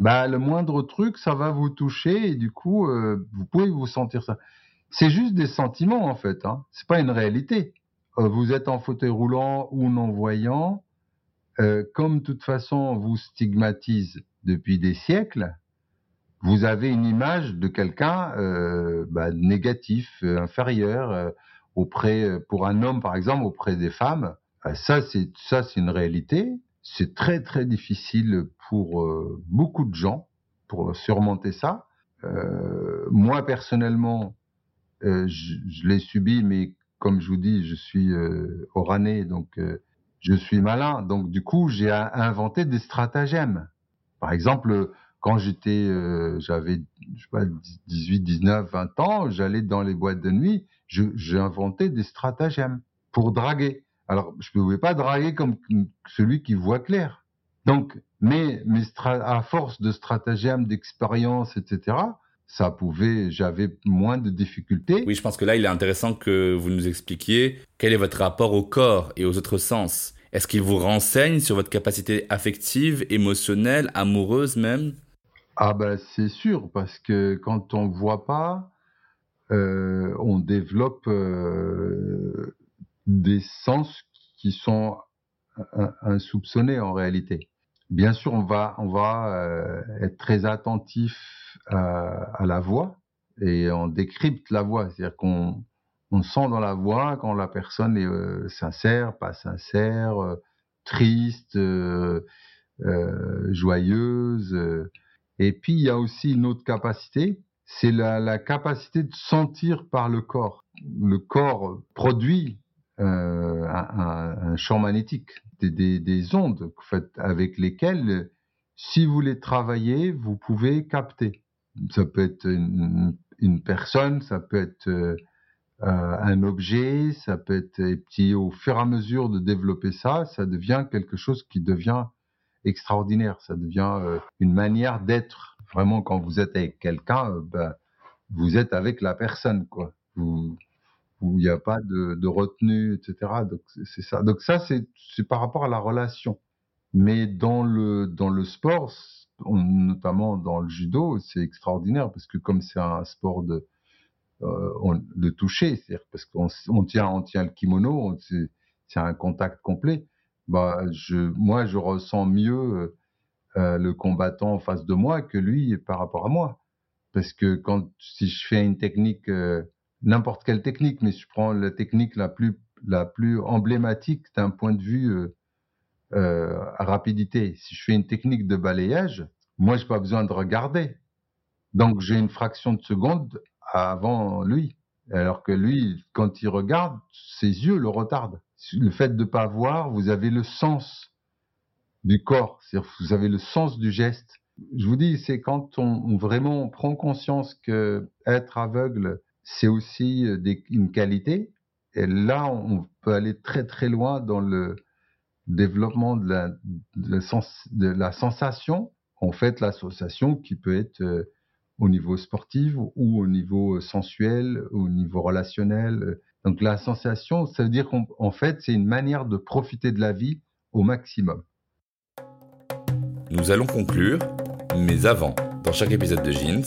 bah, le moindre truc, ça va vous toucher et du coup, euh, vous pouvez vous sentir ça. C'est juste des sentiments en fait, hein. c'est pas une réalité. Euh, vous êtes en fauteuil roulant ou non-voyant, euh, comme de toute façon on vous stigmatise depuis des siècles, vous avez une image de quelqu'un bah, négatif, inférieur auprès, pour un homme par exemple, auprès des femmes, ça c'est ça c'est une réalité. C'est très très difficile pour euh, beaucoup de gens pour surmonter ça. Euh, moi personnellement, euh, je, je l'ai subi, mais comme je vous dis, je suis euh, oranais, donc je suis malin. Donc du coup, j'ai inventé des stratagèmes. Par exemple, quand j'étais, j'avais, je sais pas, 18, 19, 20 ans, j'allais dans les boîtes de nuit j'ai inventé des stratagèmes pour draguer. Alors, je ne pouvais pas draguer comme celui qui voit clair. Donc, mais, mais à force de stratagèmes, d'expérience, etc., ça pouvait, j'avais moins de difficultés. Oui, je pense que là, il est intéressant que vous nous expliquiez quel est votre rapport au corps et aux autres sens. Est-ce qu'il vous renseigne sur votre capacité affective, émotionnelle, amoureuse même? Ah ben c'est sûr, parce que quand on voit pas, euh, on développe euh, des sens qui sont insoupçonnés en réalité. Bien sûr, on va, on va euh, être très attentif à, à, la voix et on décrypte la voix, c'est-à-dire qu'on on sent dans la voix quand la personne est euh, sincère, pas sincère, euh, triste, euh, joyeuse. Et puis il y a aussi une autre capacité c'est la, capacité de sentir par le corps. Le corps produit euh, un, champ magnétique, des, des, des ondes avec lesquelles, si vous les travaillez, vous pouvez capter. Ça peut être une, personne, ça peut être euh, un objet, ça peut être, et puis au fur et à mesure de développer ça, ça devient quelque chose qui devient extraordinaire. Ça devient euh, une manière d'être. Vraiment, quand vous êtes avec quelqu'un, ben, vous êtes avec la personne, quoi. Vous, où il n'y a pas de, retenue, etc. Donc c'est ça. Donc ça c'est par rapport à la relation. Mais dans le dans le sport, notamment dans le judo, c'est extraordinaire parce que comme c'est un sport de euh, de toucher, c'est-à-dire parce qu'on on tient on tient le kimono, c'est un contact complet bah, je, moi, je ressens mieux euh, le combattant en face de moi que lui par rapport à moi. Parce que quand, si je fais une technique, euh, n'importe quelle technique, mais je prends la technique la plus la plus emblématique d'un point de vue euh, euh, rapidité. Si je fais une technique de balayage, moi, j'ai pas besoin de regarder. Donc, j'ai une fraction de seconde avant lui. Alors que lui, quand il regarde, ses yeux le retardent. Le fait de pas voir, vous avez le sens du corps, vous avez le sens du geste. Je vous dis, c'est quand on, vraiment prend conscience que être aveugle, c'est aussi euh, une qualité. Et là, on peut aller très très loin dans le développement de la, de la sensation. En fait, l'association qui peut être euh, au niveau sportif ou au niveau euh, sensuel, au niveau relationnel. Donc la sensation, ça veut dire qu'en fait, c'est une manière de profiter de la vie au maximum. Nous allons conclure, mais avant, dans chaque épisode de Jeans,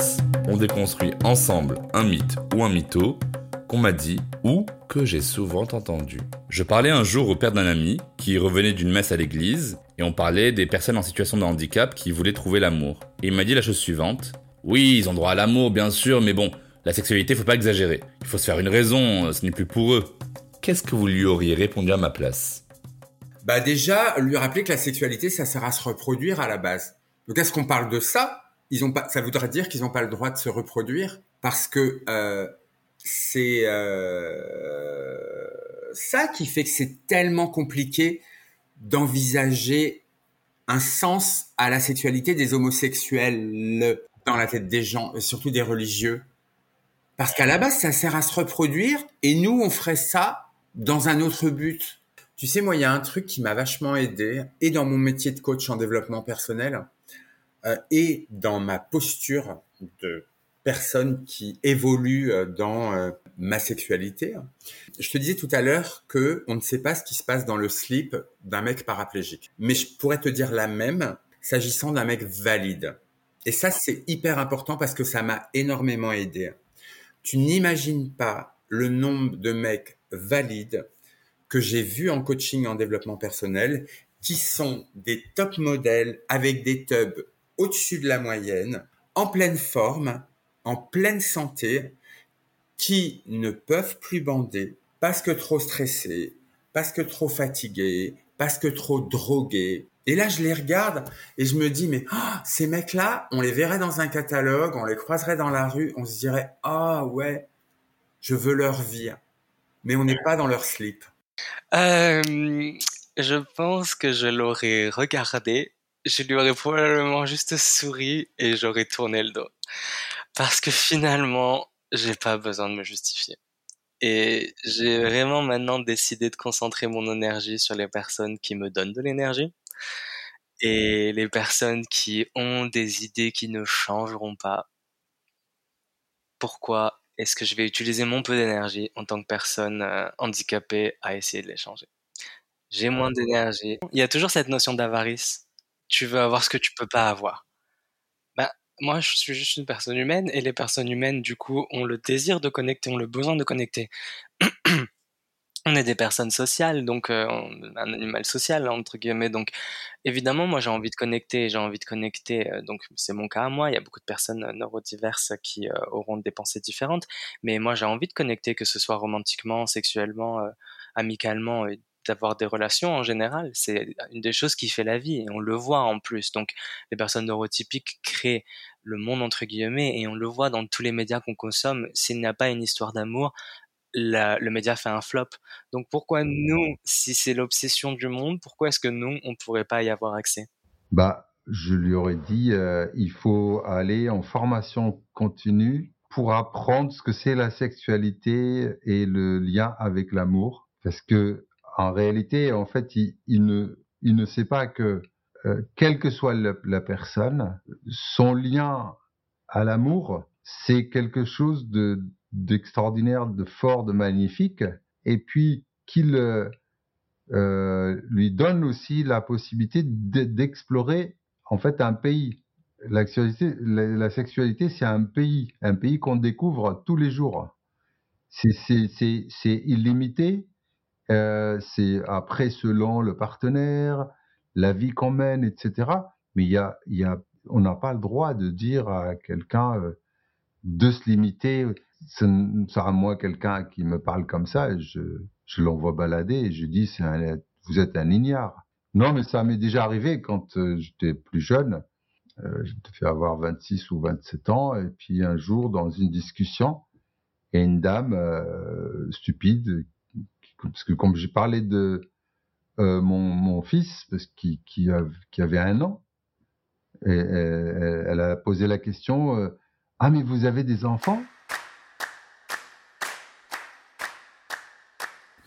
on déconstruit ensemble un mythe ou un mytho qu'on m'a dit ou que j'ai souvent entendu. Je parlais un jour au père d'un ami qui revenait d'une messe à l'église et on parlait des personnes en situation de handicap qui voulaient trouver l'amour. Et il m'a dit la chose suivante oui, ils ont droit à l'amour, bien sûr, mais bon, la sexualité, faut pas exagérer. Il faut se faire une raison, ce n'est plus pour eux. Qu'est-ce que vous lui auriez répondu à ma place? Bah déjà, lui rappeler que la sexualité, ça sert à se reproduire à la base. Donc est-ce qu'on parle de ça? Ils ont pas, ça voudrait dire qu'ils n'ont pas le droit de se reproduire parce que euh, c'est euh, ça qui fait que c'est tellement compliqué d'envisager un sens à la sexualité des homosexuels dans la tête des gens, et surtout des religieux. Parce qu'à la base, ça sert à se reproduire, et nous, on ferait ça dans un autre but. Tu sais, moi, il y a un truc qui m'a vachement aidé, et dans mon métier de coach en développement personnel, et dans ma posture de personne qui évolue euh, dans euh, ma sexualité. Je te disais tout à l'heure que on ne sait pas ce qui se passe dans le slip d'un mec paraplégique, mais je pourrais te dire la même s'agissant d'un mec valide. Et ça, c'est hyper important parce que ça m'a énormément aidé. Tu n'imagines pas le nombre de mecs valides que j'ai vus en coaching en développement personnel qui sont des top modèles avec des tubs au-dessus de la moyenne, en pleine forme, en pleine santé, qui ne peuvent plus bander parce que trop stressés, parce que trop fatigués, parce que trop drogués, et là, je les regarde et je me dis, mais oh, ces mecs-là, on les verrait dans un catalogue, on les croiserait dans la rue, on se dirait, ah ouais, je veux leur vie. Mais on n'est pas dans leur slip. Euh, je pense que je l'aurais regardé, je lui aurais probablement juste souri et j'aurais tourné le dos. Parce que finalement, j'ai pas besoin de me justifier. Et j'ai vraiment maintenant décidé de concentrer mon énergie sur les personnes qui me donnent de l'énergie et les personnes qui ont des idées qui ne changeront pas, pourquoi est-ce que je vais utiliser mon peu d'énergie en tant que personne euh, handicapée à essayer de les changer? J'ai moins d'énergie. Il y a toujours cette notion d'avarice. Tu veux avoir ce que tu peux pas avoir. Bah, moi, je suis juste une personne humaine et les personnes humaines, du coup, ont le désir de connecter, ont le besoin de connecter. on est des personnes sociales, donc euh, un animal social entre guillemets. Donc évidemment, moi j'ai envie de connecter, j'ai envie de connecter. Euh, donc c'est mon cas à moi. Il y a beaucoup de personnes neurodiverses qui euh, auront des pensées différentes, mais moi j'ai envie de connecter, que ce soit romantiquement, sexuellement, amicalement, d'avoir des relations en général. C'est une des choses qui fait la vie et on le voit en plus. Donc les personnes neurotypiques créent le monde entre guillemets et on le voit dans tous les médias qu'on consomme. S'il n'y a pas une histoire d'amour, le média fait un flop. Donc pourquoi nous, si c'est l'obsession du monde, pourquoi est-ce que nous, on ne pourrait pas y avoir accès? Bah, je lui aurais dit, euh, il faut aller en formation continue pour apprendre ce que c'est la sexualité et le lien avec l'amour, parce que en réalité, en fait, il, ne, sait pas que euh, quelle que soit la personne, son lien à l'amour, c'est quelque chose de d'extraordinaire, de fort, de magnifique, et puis qu'il euh, euh, lui donne aussi la possibilité d'explorer en fait un pays. La la, sexualité c'est un pays, un pays qu'on découvre tous les jours. C'est illimité. Euh, c'est après selon le partenaire, la vie qu'on mène, etc. Mais on n'a pas le droit de dire à quelqu'un euh, de se limiter ce sera moi quelqu'un qui me parle comme ça, je, l'envoie balader et je dis, vous êtes un ignare. Non, mais ça m'est déjà arrivé quand euh, j'étais plus jeune. Je devais avoir 26 ou 27 ans. Et puis un jour, dans une discussion, il y a une dame stupide, parce que comme j'ai parlé de euh, mon, mon, fils, parce qui, qui, qui, avait un an, et, elle, elle a posé la question, euh, ah mais vous avez des enfants?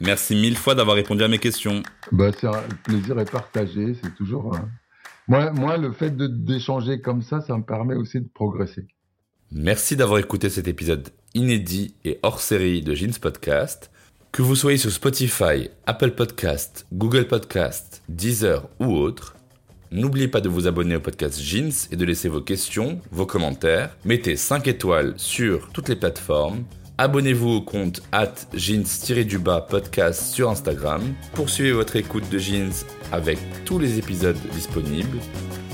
Merci mille fois d'avoir répondu à mes questions. Bah, c'est un plaisir est partagé, c'est toujours. Moi, moi, le fait d'échanger comme ça, ça me permet aussi de progresser. Merci d'avoir écouté cet épisode inédit et hors série de Jeans Podcast. Que vous soyez sur Spotify, Apple Podcast, Google Podcast, Deezer ou autre, n'oubliez pas de vous abonner au podcast Jeans et de laisser vos questions, vos commentaires. Mettez 5 étoiles sur toutes les plateformes Abonnez-vous au compte at jeans-du-bas podcast sur Instagram. Poursuivez votre écoute de Jeans avec tous les épisodes disponibles.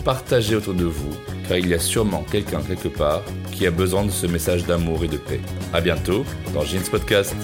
Partagez autour de vous, car il y a sûrement quelqu'un quelque part qui a besoin de ce message d'amour et de paix. A bientôt dans Jeans Podcast.